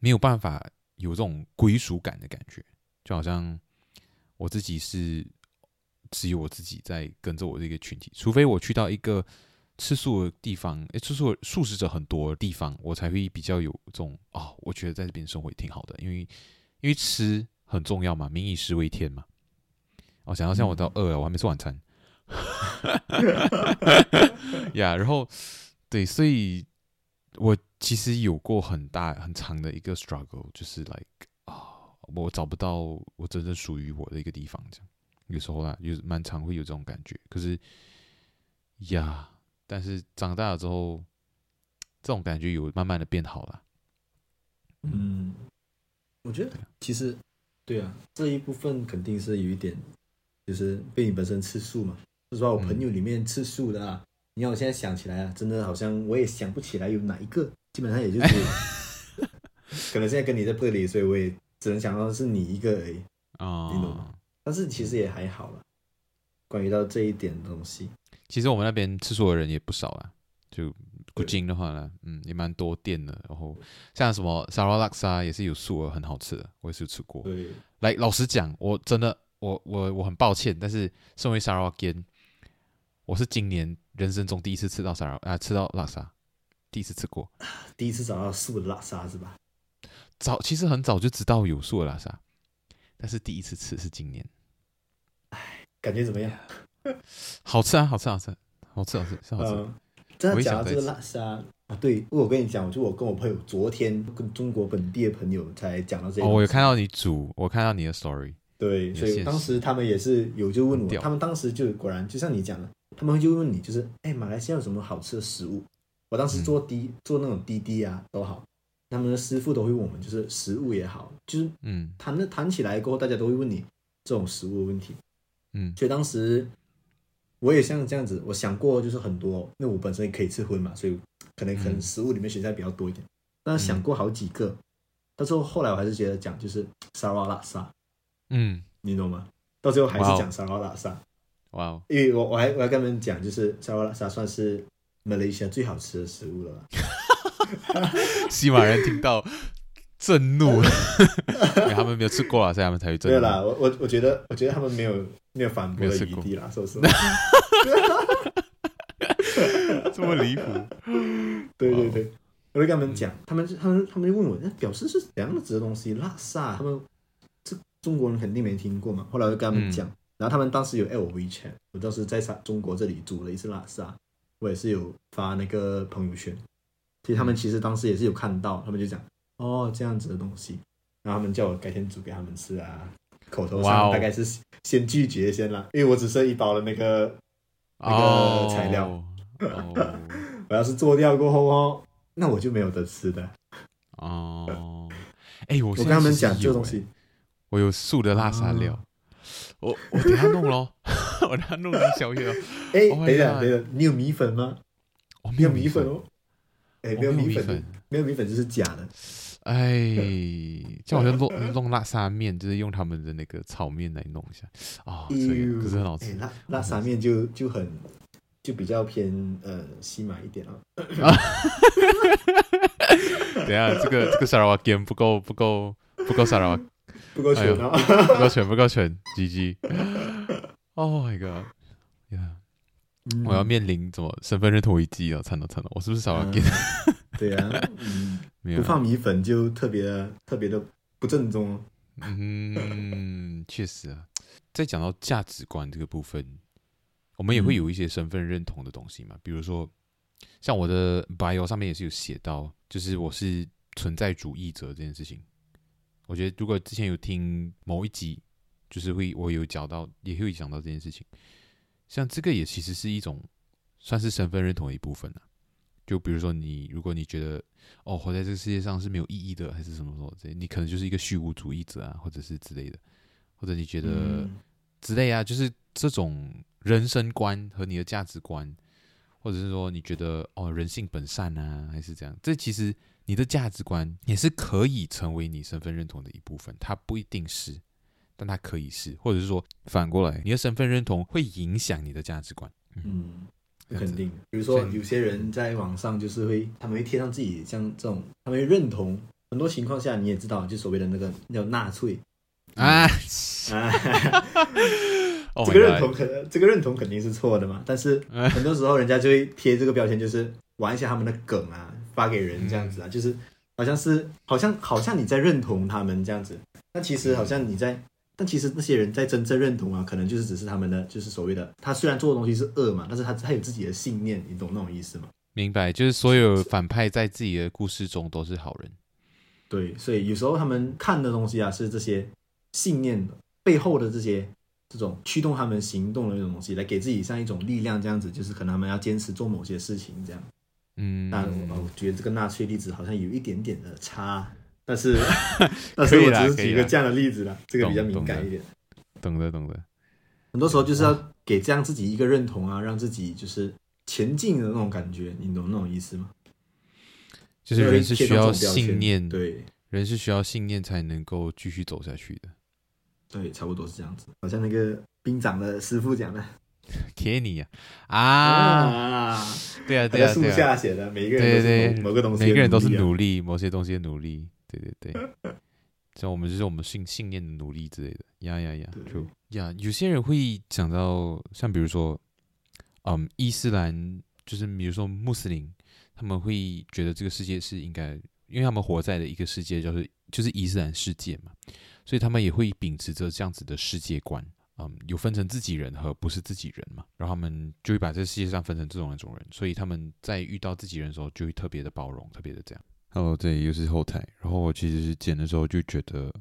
Speaker 1: 没有办法有这种归属感的感觉，就好像我自己是只有我自己在跟着我这个群体，除非我去到一个吃素的地方，诶，吃素素食者很多的地方，我才会比较有这种啊、哦，我觉得在这边生活也挺好的，因为因为吃很重要嘛，民以食为天嘛。哦想到现在我到饿了，我还没吃晚餐。呀，yeah, 然后对，所以我其实有过很大很长的一个 struggle，就是 like 啊、我找不到我真正属于我的一个地方，这样有时候啊，有蛮常会有这种感觉。可是呀，但是长大了之后，这种感觉有慢慢的变好了。
Speaker 2: 嗯，我觉得其实对啊，这一部分肯定是有一点。就是被你本身吃素嘛，说实话，我朋友里面吃素的啊，你看我现在想起来啊，真的好像我也想不起来有哪一个，基本上也就是，可能现在跟你在这里，所以我也只能想到是你一个而已啊，你懂吗？但是其实也还好了，关于到这一点的东西，
Speaker 1: 其实我们那边吃素的人也不少啊，就古今的话呢，嗯，也蛮多店的，然后像什么沙拉拉沙也是有素的，很好吃的，我也是吃过。对，来，老实讲，我真的。我我我很抱歉，但是身为沙拉瓦根，我是今年人生中第一次吃到沙拉啊，吃到拉萨，第一次吃过，
Speaker 2: 第一次找到素的拉萨是吧？
Speaker 1: 早其实很早就知道有素的拉萨，但是第一次吃是今年。
Speaker 2: 哎，感觉怎么样？
Speaker 1: 好吃啊，好吃，好吃，好吃，好吃，是好吃。
Speaker 2: 嗯，真的讲到这个拉萨啊，对，我跟你讲，就我跟我朋友昨天跟中国本地的朋友才讲到这个。
Speaker 1: 哦，我有看到你煮，我看到你的 story。
Speaker 2: 对，所以当时他们也是有就问我，他们当时就果然就像你讲的，他们就问你，就是哎，马来西亚有什么好吃的食物？我当时做滴做那种滴滴啊都好，他们的师傅都会问我们，就是食物也好，就是嗯，谈的谈起来过后，大家都会问你这种食物的问题，嗯，所以当时我也像这样子，我想过就是很多，因为我本身也可以吃荤嘛，所以可能可能食物里面选项比较多一点，但是想过好几个，但是后来我还是觉得讲就是沙拉拉沙。嗯，你懂吗？到最后还是讲沙拉拉沙，哇哦！因为我我还我还跟他们讲，就是沙拉拉沙算是马来西亚最好吃的食物了吧。
Speaker 1: 西马人听到震怒，因为他们没有吃过啊，所以他们才会震怒。
Speaker 2: 对啦，我我我觉得我觉得他们没有没有反驳的余地啦，说实话。
Speaker 1: 这么离谱？
Speaker 2: 对对对，我就跟他们讲，他们他们他们就问我，那表示是怎样子的东西？拉萨他们。中国人肯定没听过嘛，后来我就跟他们讲，嗯、然后他们当时有艾我 WeChat，我当时在中国这里煮了一次拉萨，我也是有发那个朋友圈，其实他们其实当时也是有看到，他们就讲哦这样子的东西，然后他们叫我改天煮给他们吃啊，口头上大概是先拒绝先啦，因为我只剩一包的那个那个材料，哦、我要是做掉过后哦，那我就没有得吃的。
Speaker 1: 哦。哎、欸，我
Speaker 2: 我跟他们讲这个东西，
Speaker 1: 我有素的辣沙料。啊我我等下弄喽，我等下弄点 小月哦。哎、欸，
Speaker 2: 等一下，等一下，你有米粉吗？我没有米粉哦。哎、欸，没有米粉，没有米粉就是假的。
Speaker 1: 哎，就好像弄弄辣沙面，就是用他们的那个炒面来弄一下啊，这个可是很好吃。欸、
Speaker 2: 辣辣沙面就就很就比较偏呃西马一点哦。
Speaker 1: 等下，这个这个沙拉瓦根不够不够不够沙拉瓦。
Speaker 2: 不够全啊！
Speaker 1: 不够全，不够全，GG。Oh my god！呀、yeah. 嗯，我要面临怎么身份认同危机啊！惨了惨了，我是不是少了点、
Speaker 2: 嗯？对啊，嗯，不放米粉就特别的特别的不正宗。
Speaker 1: 嗯，确实啊。在讲到价值观这个部分，我们也会有一些身份认同的东西嘛。嗯、比如说，像我的 bio 上面也是有写到，就是我是存在主义者这件事情。我觉得如果之前有听某一集，就是会我有讲到，也会讲到这件事情。像这个也其实是一种算是身份认同的一部分了、啊。就比如说你，如果你觉得哦活在这个世界上是没有意义的，还是什么什么之类，你可能就是一个虚无主义者啊，或者是之类的，或者你觉得、嗯、之类啊，就是这种人生观和你的价值观，或者是说你觉得哦人性本善啊，还是这样，这其实。你的价值观也是可以成为你身份认同的一部分，它不一定是，但它可以是，或者是说反过来，你的身份认同会影响你的价值观。嗯，
Speaker 2: 肯定。比如说，有些人在网上就是会，他们会贴上自己像这种，他们会认同很多情况下，你也知道，就所谓的那个叫纳粹啊啊，这个认同可能这个认同肯定是错的嘛，但是很多时候人家就会贴这个标签，就是玩一下他们的梗啊。发给人这样子啊，就是好像是好像好像你在认同他们这样子，但其实好像你在，但其实那些人在真正认同啊，可能就是只是他们的就是所谓的，他虽然做的东西是恶嘛，但是他他有自己的信念，你懂那种意思吗？
Speaker 1: 明白，就是所有反派在自己的故事中都是好人。
Speaker 2: 对，所以有时候他们看的东西啊，是这些信念背后的这些这种驱动他们行动的那种东西，来给自己像一种力量这样子，就是可能他们要坚持做某些事情这样。嗯，但我我觉得这个纳粹例子好像有一点点的差，但是 但是我只是举个这样的例子了，这个比较敏感一点。
Speaker 1: 懂的懂的，
Speaker 2: 很多时候就是要给这样自己一个认同啊，让自己就是前进的那种感觉，你懂那种意思吗？
Speaker 1: 就是人是需要信念，
Speaker 2: 对，
Speaker 1: 人是需要信念才能够继续走下去的。
Speaker 2: 对，差不多是这样子，好像那个兵长的师傅讲的。
Speaker 1: Kenny 呀，啊，对啊，对啊，
Speaker 2: 树下写的，每个人对对某个东西，
Speaker 1: 每个人都是努力，某些东西的努力，对对对，像我们就是我们信信念的努力之类的，呀呀呀，就呀，有些人会讲到，像比如说，嗯，伊斯兰，就是比如说穆斯林，他们会觉得这个世界是应该，因为他们活在的一个世界就是就是伊斯兰世界嘛，所以他们也会秉持着这样子的世界观。嗯，有分成自己人和不是自己人嘛，然后他们就会把这世界上分成这种两种人，所以他们在遇到自己人的时候就会特别的包容，特别的这样。Hello，这里又是后台，然后我其实是剪的时候就觉得，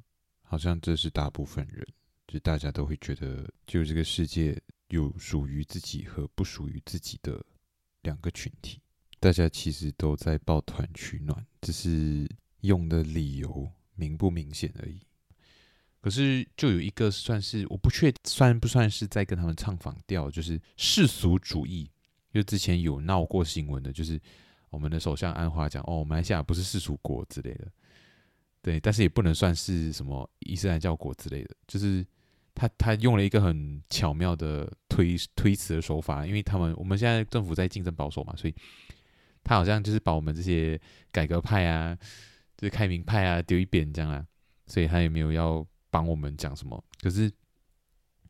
Speaker 1: 好像这是大部分人，就大家都会觉得，就这个世界有属于自己和不属于自己的两个群体，大家其实都在抱团取暖，只是用的理由明不明显而已。可是，就有一个算是我不确算不算是在跟他们唱反调，就是世俗主义。就之前有闹过新闻的，就是我们的首相安华讲哦，马来西亚不是世俗国之类的。对，但是也不能算是什么伊斯兰教国之类的。就是他他用了一个很巧妙的推推辞的手法，因为他们我们现在政府在竞争保守嘛，所以他好像就是把我们这些改革派啊，就是开明派啊丢一边这样啊，所以他也没有要。帮我们讲什么？可是，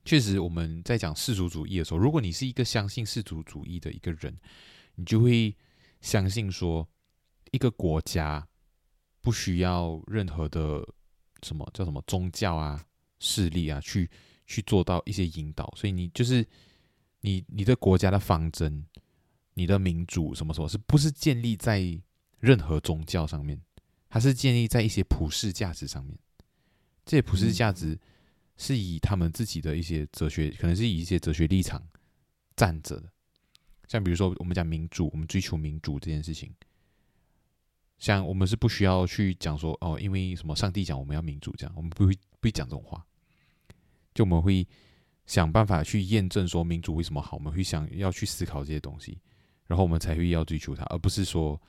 Speaker 1: 确实我们在讲世俗主义的时候，如果你是一个相信世俗主义的一个人，你就会相信说，一个国家不需要任何的什么叫什么宗教啊、势力啊，去去做到一些引导。所以你就是你你的国家的方针，你的民主什么什么，是不是建立在任何宗教上面？它是建立在一些普世价值上面。这些普世价值是以他们自己的一些哲学，可能是以一些哲学立场站着的。像比如说，我们讲民主，我们追求民主这件事情，像我们是不需要去讲说哦，因为什么上帝讲我们要民主这样，我们不会不会讲这种话。就我们会想办法去验证说民主为什么好，我们会想要去思考这些东西。然后我们才会要追求它，而不是说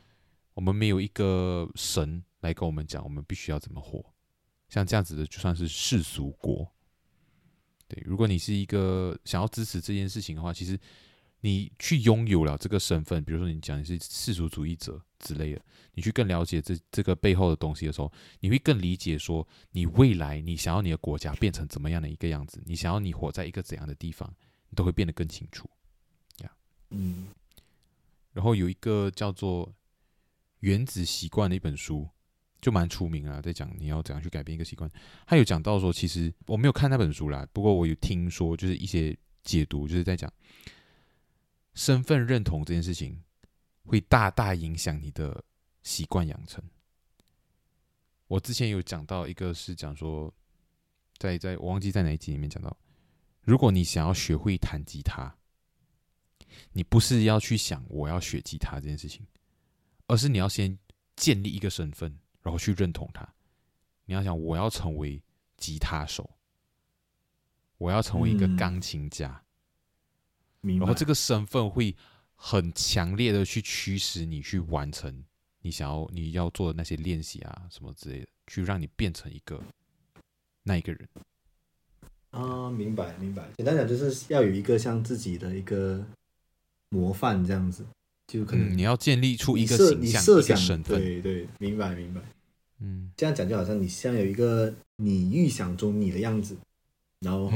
Speaker 1: 我们没有一个神来跟我们讲，我们必须要怎么活。像这样子的，就算是世俗国。对，如果你是一个想要支持这件事情的话，其实你去拥有了这个身份，比如说你讲你是世俗主义者之类的，你去更了解这这个背后的东西的时候，你会更理解说，你未来你想要你的国家变成怎么样的一个样子，你想要你活在一个怎样的地方，你都会变得更清楚。呀，嗯。然后有一个叫做《原子习惯》的一本书，就蛮出名啊，在讲你要怎样去改变一个习惯。他有讲到说，其实我没有看那本书啦，不过我有听说，就是一些解读，就是在讲身份认同这件事情会大大影响你的习惯养成。我之前有讲到一个是讲说，在在我忘记在哪一集里面讲到，如果你想要学会弹吉他。你不是要去想我要学吉他这件事情，而是你要先建立一个身份，然后去认同它。你要想我要成为吉他手，我要成为一个钢琴家，嗯，然后这个身份会很强烈的去驱使你去完成你想要你要做的那些练习啊什么之类的，去让你变成一个那一个人。
Speaker 2: 啊，明白明白。简单讲就是要有一个像自己的一个。模范这样子，就可能、
Speaker 1: 嗯、你要建立出一个形象、设想身份，
Speaker 2: 对对，明白明白。嗯，这样讲就好像你像有一个你预想中你的样子，然后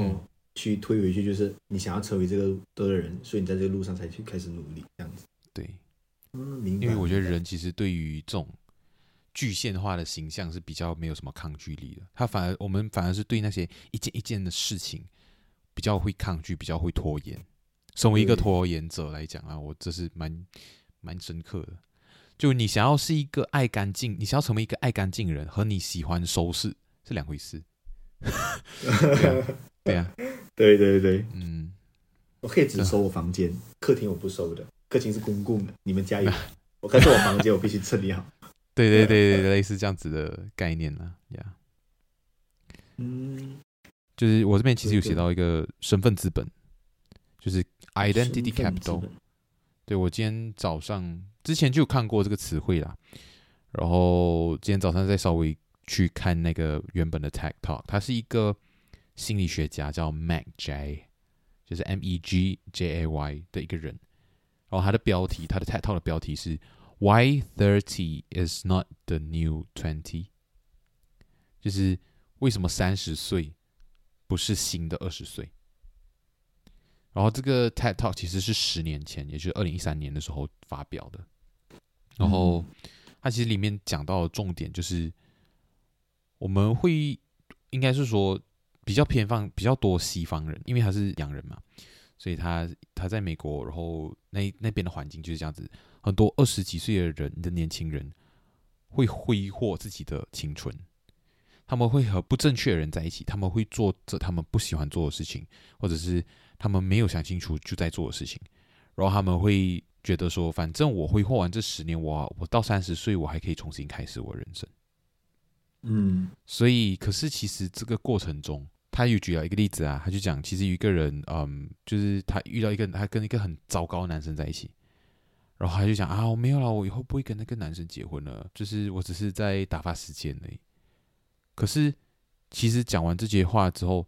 Speaker 2: 去推回去，就是你想要成为这个的人，所以你在这个路上才去开始努力这样子。
Speaker 1: 对，
Speaker 2: 嗯，明白。
Speaker 1: 因为我觉得人其实对于这种具现化的形象是比较没有什么抗拒力的，他反而我们反而是对那些一件一件的事情比较会抗拒，比较会拖延。身为一个拖延者来讲啊，我这是蛮蛮深刻的。就你想要是一个爱干净，你想要成为一个爱干净的人，和你喜欢收拾是两回事。对啊，
Speaker 2: 对对对，嗯，我可以只收我房间，客厅我不收的，客厅是公共的，你们加油。我可是我房间，我必须整理好。
Speaker 1: 对对对对，类似这样子的概念呢，呀，嗯，就是我这边其实有写到一个身份资本，就是。Identity capital，对，我今天早上之前就有看过这个词汇啦，然后今天早上再稍微去看那个原本的 TED Talk，他是一个心理学家叫 Meg Jay，就是 M E G J A Y 的一个人，然后他的标题，他的 TED Talk 的标题是 Why Thirty is not the new twenty，就是为什么三十岁不是新的二十岁。然后这个 TED Talk 其实是十年前，也就是二零一三年的时候发表的。然后它其实里面讲到的重点就是，我们会应该是说比较偏方比较多西方人，因为他是洋人嘛，所以他他在美国，然后那那边的环境就是这样子，很多二十几岁的人的年轻人会挥霍自己的青春，他们会和不正确的人在一起，他们会做着他们不喜欢做的事情，或者是。他们没有想清楚就在做的事情，然后他们会觉得说，反正我挥霍完这十年，我我到三十岁，我还可以重新开始我人生。嗯，所以可是其实这个过程中，他又举了一个例子啊，他就讲，其实有一个人，嗯，就是他遇到一个，他跟一个很糟糕的男生在一起，然后他就讲啊，我没有了，我以后不会跟那个男生结婚了，就是我只是在打发时间而已。可是其实讲完这些话之后。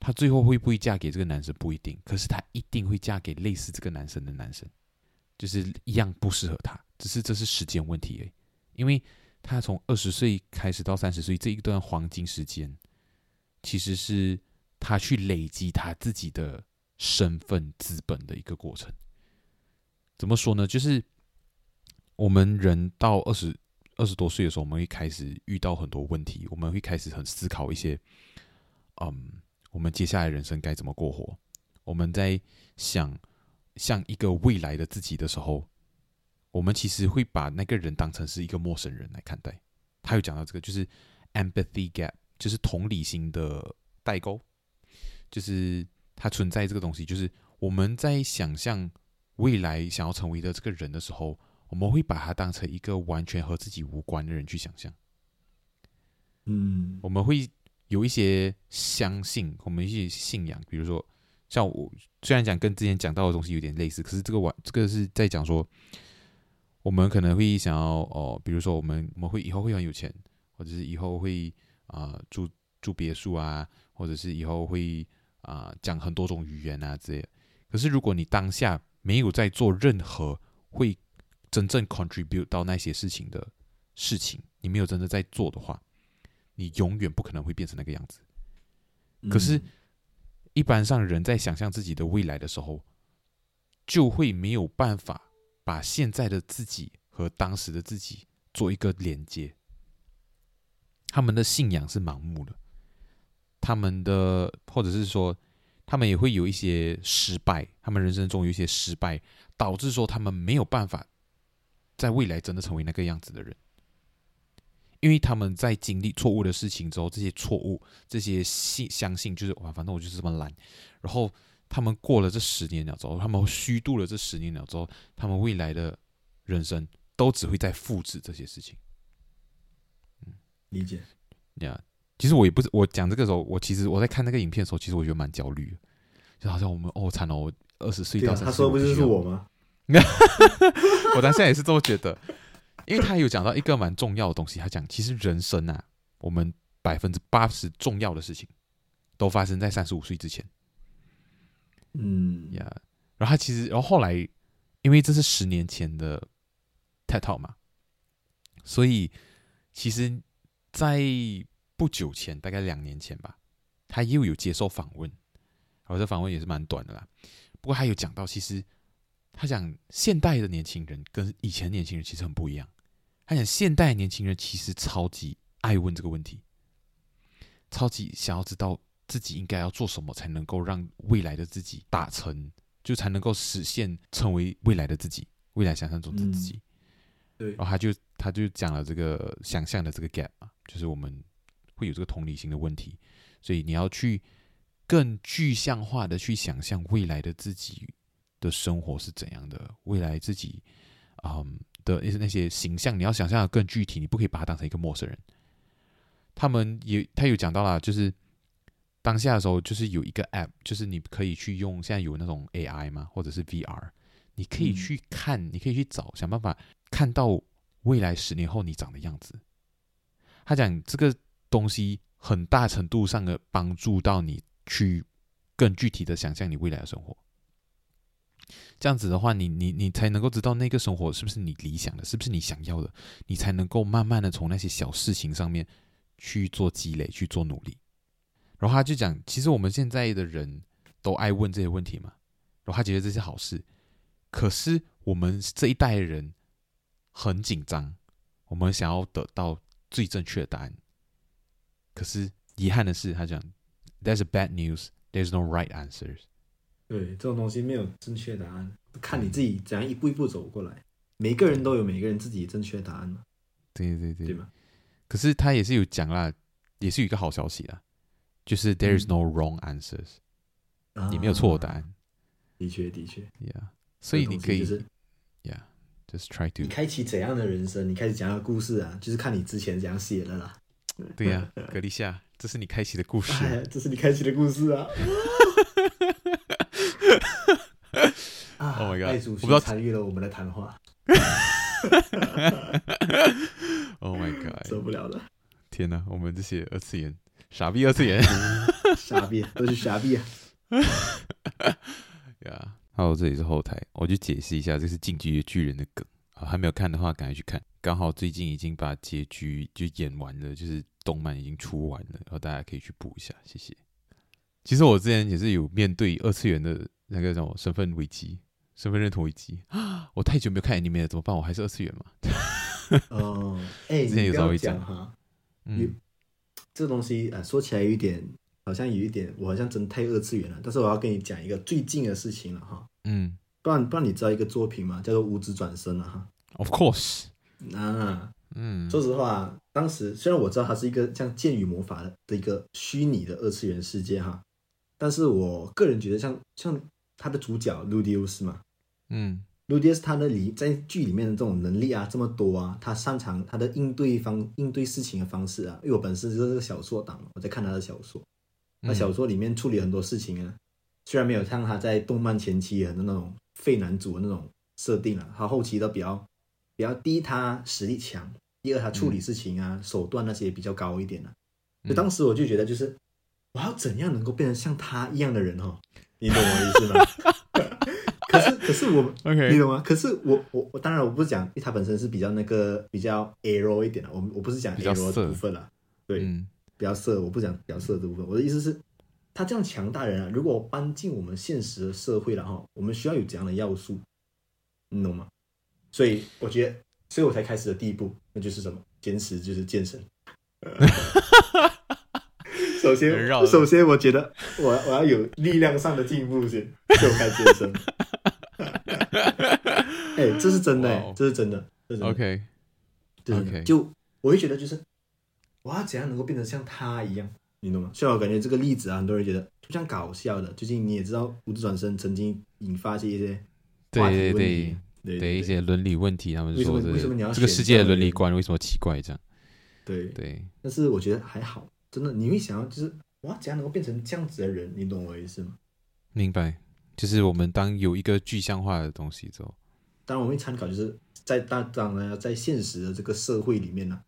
Speaker 1: 她最后会不会嫁给这个男生不一定，可是她一定会嫁给类似这个男生的男生，就是一样不适合他，只是这是时间问题诶，因为他从二十岁开始到三十岁这一段黄金时间，其实是他去累积他自己的身份资本的一个过程。怎么说呢？就是我们人到二十二十多岁的时候，我们会开始遇到很多问题，我们会开始很思考一些，嗯。我们接下来人生该怎么过活？我们在想像一个未来的自己的时候，我们其实会把那个人当成是一个陌生人来看待。他有讲到这个，就是 empathy gap，就是同理心的代沟，就是它存在这个东西，就是我们在想象未来想要成为的这个人的时候，我们会把他当成一个完全和自己无关的人去想象。
Speaker 2: 嗯，
Speaker 1: 我们会有一些相信，我们一些信仰，比如说像我虽然讲跟之前讲到的东西有点类似，可是这个玩这个是在讲说，我们可能会想要哦，比如说我们我们会以后会很有钱，或者是以后会啊、住住别墅啊，或者是以后会啊、讲很多种语言啊之类。可是如果你当下没有在做任何会真正 contribute 到那些事情的事情，你没有真的在做的话。你永远不可能会变成那个样子。可是，一般上人在想象自己的未来的时候，就会没有办法把现在的自己和当时的自己做一个连接。他们的信仰是盲目的，他们的或者是说，他们也会有一些失败，他们人生中有一些失败，导致说他们没有办法在未来真的成为那个样子的人。因为他们在经历错误的事情之后，这些错误，这些信相信就是哇，反正我就是这么懒。然后他们过了这十年了之后，他们虚度了这十年了之后，他们未来的人生都只会在复制这些事情。
Speaker 2: 嗯，理解。
Speaker 1: 呀，其实我也不是我讲这个时候，我其实我在看那个影片的时候，其实我觉得蛮焦虑的，就好像我们哦惨了，我二十岁到三十岁，他
Speaker 2: 说不就是我吗？
Speaker 1: 我当下也是这么觉得。因为他有讲到一个蛮重要的东西，他讲其实人生啊，我们百分之八十重要的事情都发生在三十五岁之前。
Speaker 2: 嗯
Speaker 1: 呀，然后他其实，然后后来，因为这是十年前的 TED Talk 嘛，所以其实，在不久前，大概两年前吧，他又有接受访问，然后这访问也是蛮短的啦。不过他有讲到，其实他讲现代的年轻人跟以前年轻人其实很不一样。他讲，现代年轻人其实超级爱问这个问题，超级想要知道自己应该要做什么才能够让未来的自己达成，就才能够实现成为未来的自己，未来想象中的自己。
Speaker 2: 嗯、对，
Speaker 1: 然后他就他就讲了这个想象的这个 gap 嘛，就是我们会有这个同理心的问题，所以你要去更具象化的去想象未来的自己的生活是怎样的，未来自己，嗯。的那些形象，你要想象的更具体，你不可以把它当成一个陌生人。他们也，他有讲到了，就是当下的时候，就是有一个 app，就是你可以去用，现在有那种 AI 嘛，或者是 VR，你可以去看，嗯、你可以去找，想办法看到未来十年后你长的样子。他讲这个东西很大程度上的帮助到你去更具体的想象你未来的生活。这样子的话，你你你才能够知道那个生活是不是你理想的，是不是你想要的，你才能够慢慢的从那些小事情上面去做积累，去做努力。然后他就讲，其实我们现在的人都爱问这些问题嘛，然后他觉得这是好事。可是我们这一代人很紧张，我们想要得到最正确的答案。可是遗憾的是，他讲，There's a bad news, there's no right answers。
Speaker 2: 对，这种东西没有正确答案，看你自己怎样一步一步走过来。每个人都有每个人自己正确答案嘛。
Speaker 1: 对对对，
Speaker 2: 对吗？
Speaker 1: 可是他也是有讲啦，也是有一个好消息啦，就是 there is no wrong answers，嗯，你没有错的答案。
Speaker 2: 啊，的确的确
Speaker 1: ，Yeah，所以你可以，
Speaker 2: 就是
Speaker 1: ，Yeah，just try to。
Speaker 2: 你开启怎样的人生？你开始讲个故事啊，就是看你之前怎样写的啦。
Speaker 1: 对呀，啊，格丽夏，这是你开启的故事，
Speaker 2: 哎，这是你开启的故事啊。
Speaker 1: Oh my god！
Speaker 2: 主我不知道参与了我们的谈话。
Speaker 1: Oh my god！
Speaker 2: 受不了了！
Speaker 1: 天哪，我们这些二次元 傻逼，二次元
Speaker 2: 傻逼都是傻逼啊！
Speaker 1: 呀，好，这里是后台，我就解释一下，这是《进击的巨人》的梗啊，还没有看的话，赶快去看。刚好最近已经把结局就演完了，就是动漫已经出完了，然后大家可以去补一下，谢谢。其实我之前也是有面对二次元的那个叫什么身份危机。身份认同危机啊！我太久没有看 anime 了，怎么办？我还是二次元嘛？
Speaker 2: 哦，哎，
Speaker 1: 之前有稍微讲
Speaker 2: 哈，
Speaker 1: 嗯，
Speaker 2: 这个东西啊，说起来有一点，好像有一点，我好像真太二次元了。但是我要跟你讲一个最近的事情了哈。
Speaker 1: 嗯，
Speaker 2: 不不然不然你知道一个作品吗？叫做《无职转生》了哈。
Speaker 1: Of course。
Speaker 2: 啊，
Speaker 1: 嗯，
Speaker 2: 说实话，当时虽然我知道它是一个像剑与魔法的一个虚拟的二次元世界哈，但是我个人觉得像像它的主角路迪欧斯嘛，
Speaker 1: 嗯。
Speaker 2: 卢迪斯他的里在剧里面的这种能力啊这么多啊，他擅长他的应对方应对事情的方式啊，因为我本身就是个小说党，我在看他的小说，那小说里面处理很多事情啊，虽然没有像他在动漫前期的那种废男主的那种设定啊，他后期都比较比较第一他实力强，第二他处理事情啊、嗯、手段那些比较高一点啊，就当时我就觉得就是我要怎样能够变成像他一样的人哦，你懂我的意思吗？可是，我，Okay. 你懂吗？可是我，我，我当然我不是讲，因为他本身是比较那个比较 arrow 一点的，我我不是讲 arrow 的部分啦，对，嗯、比较色，我不讲比较色的部分。我的意思是，他这样强大人啊，如果搬进我们现实的社会了哈，我们需要有怎样的要素，你懂吗？所以我觉得，所以我才开始的第一步，那就是什么？坚持就是健身。首先，首先，我觉得我我要有力量上的进步先，就开健身。哎、欸，这是真的、欸，wow. 这是真的，这是真的。OK，对，OK，就我会觉得就是我要怎样能够变得像他一样，你懂吗？所以我感觉这个例子啊，很多人觉得就像搞笑的。最近你也知道，无职转身曾经引发一些话题问题，对对对，对，对一些伦理问题，他们说的为什么你要这个世界的伦理观为什么奇怪这样？对对，但是我觉得还好。真的，你会想要就是我要，怎样能够变成这样子的人？你懂我的意思吗？明白，就是我们当有一个具象化的东西之后，当然我们会参考，就是在大当然在现实的这个社会里面呢、啊，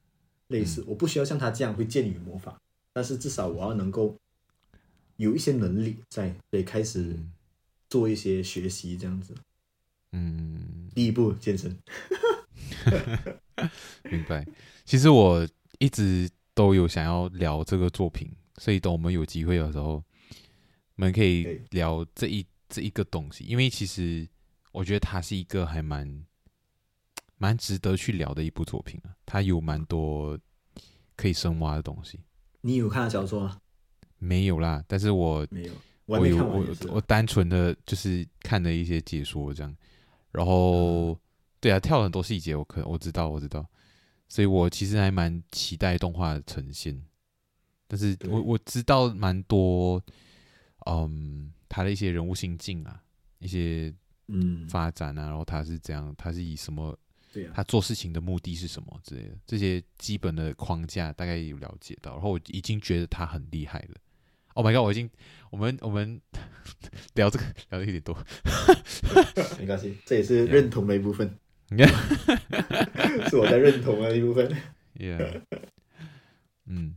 Speaker 2: 类似、嗯、我不需要像他这样会剑与魔法，但是至少我要能够有一些能力在，得开始做一些学习这样子。嗯，第一步健身。明白。其实我一直。都有想要聊这个作品，所以等我们有机会的时候，我们可以聊这一这一个东西，因为其实我觉得它是一个还蛮 蛮值得去聊的一部作品啊，它有蛮多可以深挖的东西。你有看小说吗？没有啦，但是我没有，我有我我，我单纯的就是看了一些解说这样，然后对啊，跳了很多细节，我可我知道我知道。所以我其实还蛮期待动画的呈现，但是我我知道蛮多，嗯，他的一些人物心境啊，一些嗯发展啊，然后他是怎样，他是以什么，对啊，他做事情的目的是什么之类的，这些基本的框架大概有了解到，然后我已经觉得他很厉害了。Oh my god！我已经，我们我们 聊这个聊的有点多，没关系，这也是认同的一部分。你看，是我在认同的一部分。Yeah，嗯，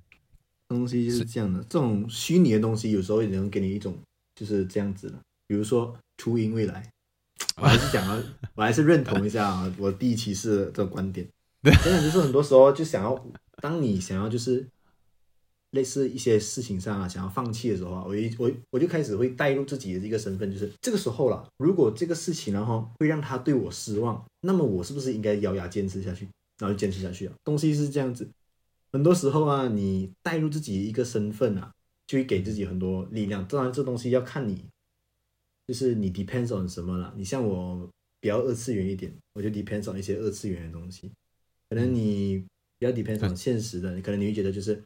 Speaker 2: 东西就是这样的。这种虚拟的东西，有时候也能给你一种就是这样子的。比如说初音未来，我还是想要，我还是认同一下啊，我第一期是这种观点。真的就是很多时候就想要，当你想要就是。类似一些事情上啊，想要放弃的时候啊，我一我我就开始会带入自己的一个身份，就是这个时候了。如果这个事情然后会让他对我失望，那么我是不是应该咬牙坚持下去？然后就坚持下去啊。东西是这样子，很多时候啊，你带入自己一个身份啊，就会给自己很多力量。当然，这东西要看你，就是你 depends on 什么了。你像我比较二次元一点，我就 depends on 一些二次元的东西。可能你比较 depends on 现实的，可能你会觉得就是。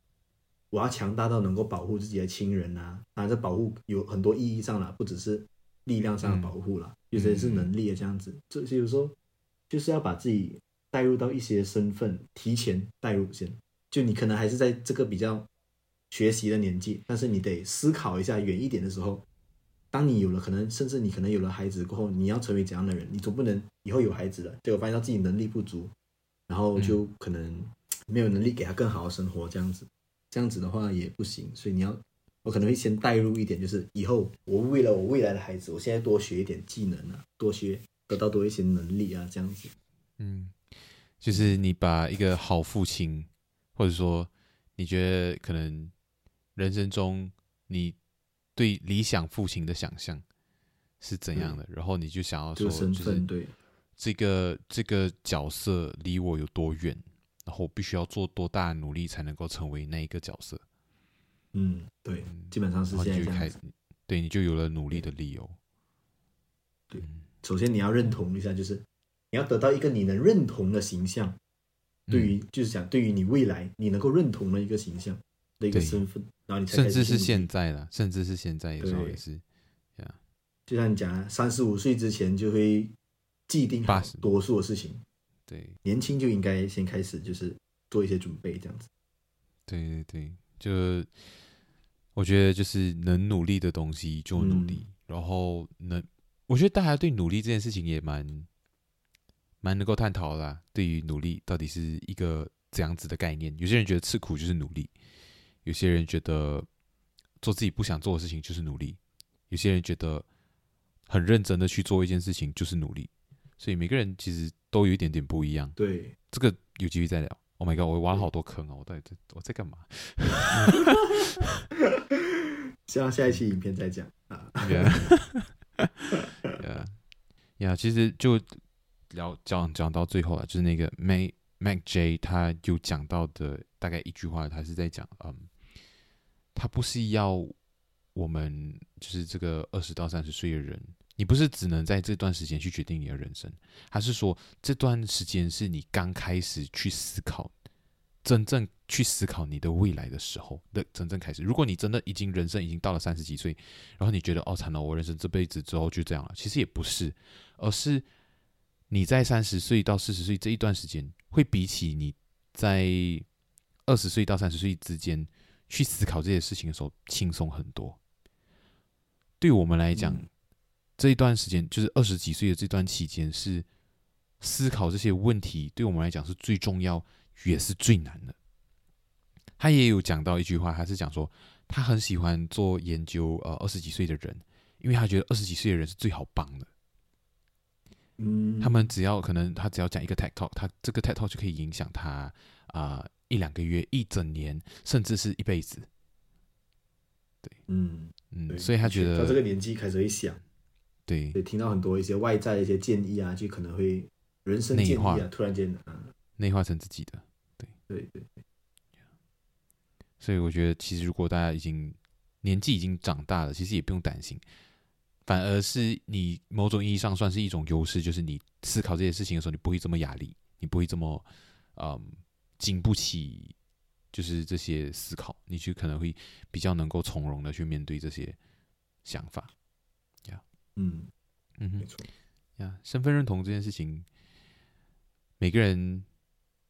Speaker 2: 我要强大到能够保护自己的亲人啊！啊，这保护有很多意义上了，不只是力量上的保护了，有些是能力的这样子。这些有时候就是要把自己带入到一些身份，提前带入先。就你可能还是在这个比较学习的年纪，但是你得思考一下远一点的时候，当你有了可能，甚至你可能有了孩子过后，你要成为怎样的人？你总不能以后有孩子了，结果发现到自己能力不足，然后就可能没有能力给他更好的生活这样子。这样子的话也不行，所以你要，我可能会先带入一点，就是以后我为了我未来的孩子，我现在多学一点技能啊，多学得到多一些能力啊，这样子。嗯，就是你把一个好父亲，或者说你觉得可能人生中你对理想父亲的想象是怎样的，然后你就想要说，就是对这个这个角色离我有多远。然后我必须要做多大的努力才能够成为那一个角色？嗯，对，基本上是这样子。对，你就有了努力的理由。对，首先你要认同一下，就是你要得到一个你能认同的形象，对于、嗯、就是讲对于你未来你能够认同的一个形象的一个身份，然后你才
Speaker 1: 甚至是现在了，甚至是现在有时候也是，
Speaker 2: 就像你讲，三十五岁之前就会既定好多数的事情，
Speaker 1: 对，
Speaker 2: 年轻就应该先开始就是做一些准备，这样子。
Speaker 1: 对对对，就我觉得就是能努力的东西就努力，嗯、然后能，我觉得大家对努力这件事情也蛮蛮能够探讨的啦。对于努力到底是一个怎样子的概念，有些人觉得吃苦就是努力，有些人觉得做自己不想做的事情就是努力，有些人觉得。很认真的去做一件事情就是努力，所以每个人其实都有一点点不一样。
Speaker 2: 对，
Speaker 1: 这个有机会再聊。Oh my god，我挖了好多坑哦！我到底在我在干嘛？
Speaker 2: 希望下一期影片再讲啊。
Speaker 1: 呀，其实就聊讲讲到最后了，就是那个 Mac Mac J 他有讲到的大概一句话，他是在讲，嗯，他不是要我们就是这个二十到三十岁的人。你不是只能在这段时间去决定你的人生，还是说这段时间是你刚开始去思考，真正去思考你的未来的时候的真正开始？如果你真的已经人生已经到了三十几岁，然后你觉得哦，惨了，我人生这辈子之后就这样了，其实也不是，而是你在三十岁到四十岁这一段时间，会比起你在二十岁到三十岁之间去思考这些事情的时候轻松很多。对我们来讲。嗯这一段时间就是二十几岁的这段期间，是思考这些问题，对我们来讲是最重要，也是最难的。他也有讲到一句话，他是讲说，他很喜欢做研究，呃，二十几岁的人，因为他觉得二十几岁的人是最好帮的。
Speaker 2: 嗯，
Speaker 1: 他们只要可能，他只要讲一个 TED Talk，他这个 TED Talk 就可以影响他啊、呃、一两个月、一整年，甚至是一辈子。对，
Speaker 2: 嗯
Speaker 1: 嗯，所以他觉得
Speaker 2: 到这个年纪开始会想。
Speaker 1: 对，
Speaker 2: 对，听到很多一些外在的一些建议啊，就可能会人生建议啊，突然间啊，
Speaker 1: 内化成自己的，对，
Speaker 2: 对对对。
Speaker 1: 所以我觉得，其实如果大家已经年纪已经长大了，其实也不用担心，反而是你某种意义上算是一种优势，就是你思考这些事情的时候，你不会这么压力，你不会这么嗯经不起，就是这些思考，你去可能会比较能够从容的去面对这些想法。
Speaker 2: 嗯
Speaker 1: 嗯哼，
Speaker 2: 没错
Speaker 1: 呀，身份认同这件事情，每个人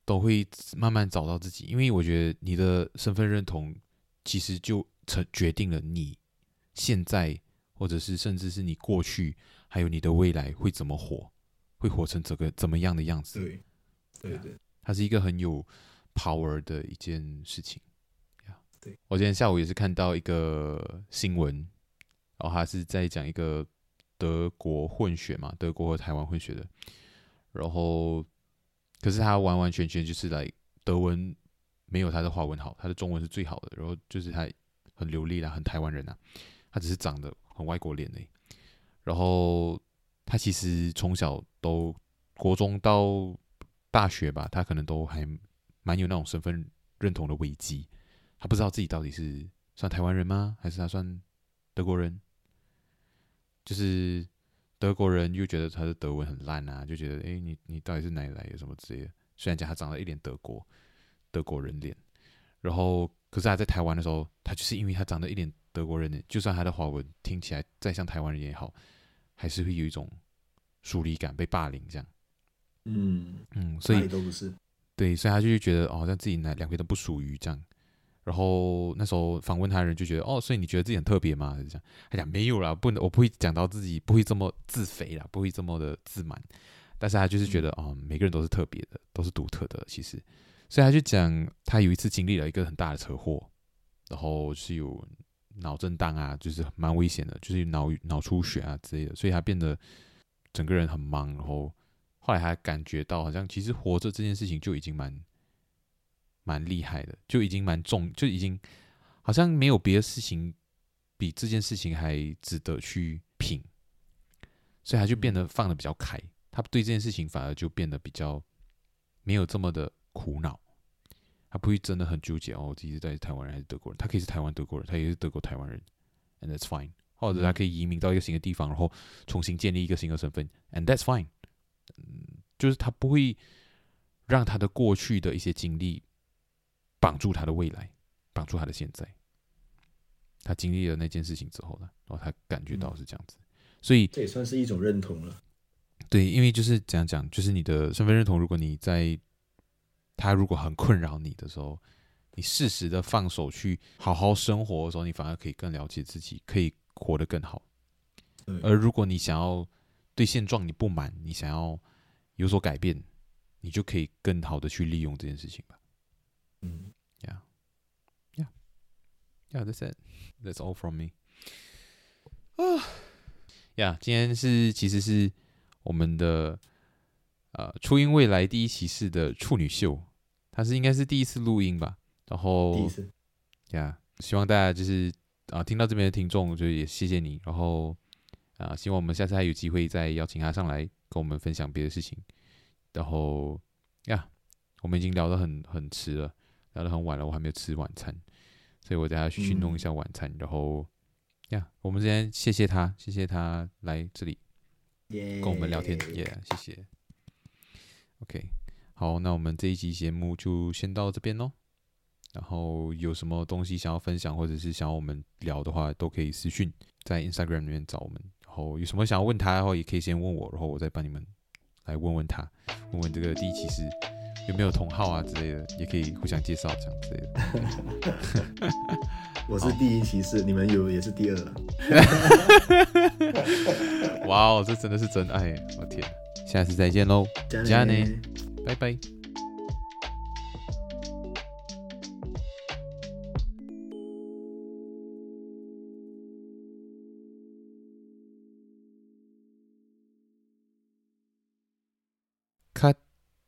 Speaker 1: 都会慢慢找到自己，因为我觉得你的身份认同其实就成决定了你现在，或者是甚至是你过去，还有你的未来会怎么活，会活成这个怎么样的样子。
Speaker 2: 对，对对，
Speaker 1: 它是一个很有 power 的一件事情。我今天下午也是看到一个新闻，然后他是在讲一个。德国混血嘛，德国和台湾混血的，然后可是他完完全全就是来德文没有他的华文好，他的中文是最好的，然后就是他很流利啦，很台湾人呐，他只是长得很外国脸嘞，然后他其实从小都国中到大学吧，他可能都还蛮有那种身份认同的危机，他不知道自己到底是算台湾人吗，还是他算德国人？就是德国人又觉得他的德文很烂啊，就觉得诶，你你到底是哪里来的什么之类的。虽然讲他长了一脸德国德国人脸，然后可是他在台湾的时候，他就是因为他长得一脸德国人脸，就算他的华文听起来再像台湾人也好，还是会有一种疏离感，被霸凌这样。
Speaker 2: 嗯
Speaker 1: 嗯，所以
Speaker 2: 都不是
Speaker 1: 对，所以他就觉得哦，好像自己哪两边都不属于这样。然后那时候访问他的人就觉得哦，所以你觉得自己很特别吗？是这样，他讲没有啦，不能，我不会讲到自己不会这么自肥啦，不会这么的自满。但是他就是觉得哦，每个人都是特别的，都是独特的。其实，所以他就讲他有一次经历了一个很大的车祸，然后是有脑震荡啊，就是蛮危险的，就是脑脑出血啊之类的，所以他变得整个人很忙。然后后来他感觉到好像其实活着这件事情就已经蛮。蛮厉害的，就已经蛮重，就已经好像没有别的事情比这件事情还值得去拼，所以他就变得放的比较开，他对这件事情反而就变得比较没有这么的苦恼，他不会真的很纠结哦，自己是在台湾人还是德国人，他可以是台湾德国人，他也是德国台湾人，and that's fine，或者他可以移民到一个新的地方，然后重新建立一个新的身份，and that's fine。嗯，就是他不会让他的过去的一些经历绑住他的未来，绑住他的现在。他经历了那件事情之后呢，然后他感觉到是这样子，所以
Speaker 2: 这也算是一种认同了。
Speaker 1: 对，因为就是这样讲，就是你的身份认同，如果你在他如果很困扰你的时候，你适时的放手去好好生活的时候，你反而可以更了解自己，可以活得更好。而如果你想要对现状你不满，你想要有所改变，你就可以更好的去利用这件事情吧。
Speaker 2: 嗯
Speaker 1: ，Yeah，Yeah，Yeah，That's it，That's all from me。啊，Yeah，今天是其实是我们的呃初音未来第一骑士的处女秀，它是应该是第一次录音吧。然后，第一次，呀，希望大家就是啊，听到这边的听众，就也谢谢你。然后啊，希望我们下次还有机会再邀请他上来跟我们分享别的事情。然后呀，我们已经聊得很很迟了，聊得很晚了，我还没有吃晚餐，所以我等下去弄一下晚餐。嗯、然后呀，我们今天谢谢他，谢谢他来这里跟我们聊天，耶、yeah，谢谢。OK，好，那我们这一集节目就先到这边喽。然后有什么东西想要分享，或者是想要我们聊的话，都可以私讯在 Instagram 里面找我们。然后有什么想要问他的话，也可以先问我，然后我再帮你们来问问他，问问这个第一骑士有没有同号啊之类的，也可以互相介绍这样之类的。
Speaker 2: 我是第一骑士，你们有 也是第二了。
Speaker 1: 哇哦，这真的是真爱！我天，下次再见喽，加内，拜拜。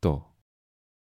Speaker 1: to.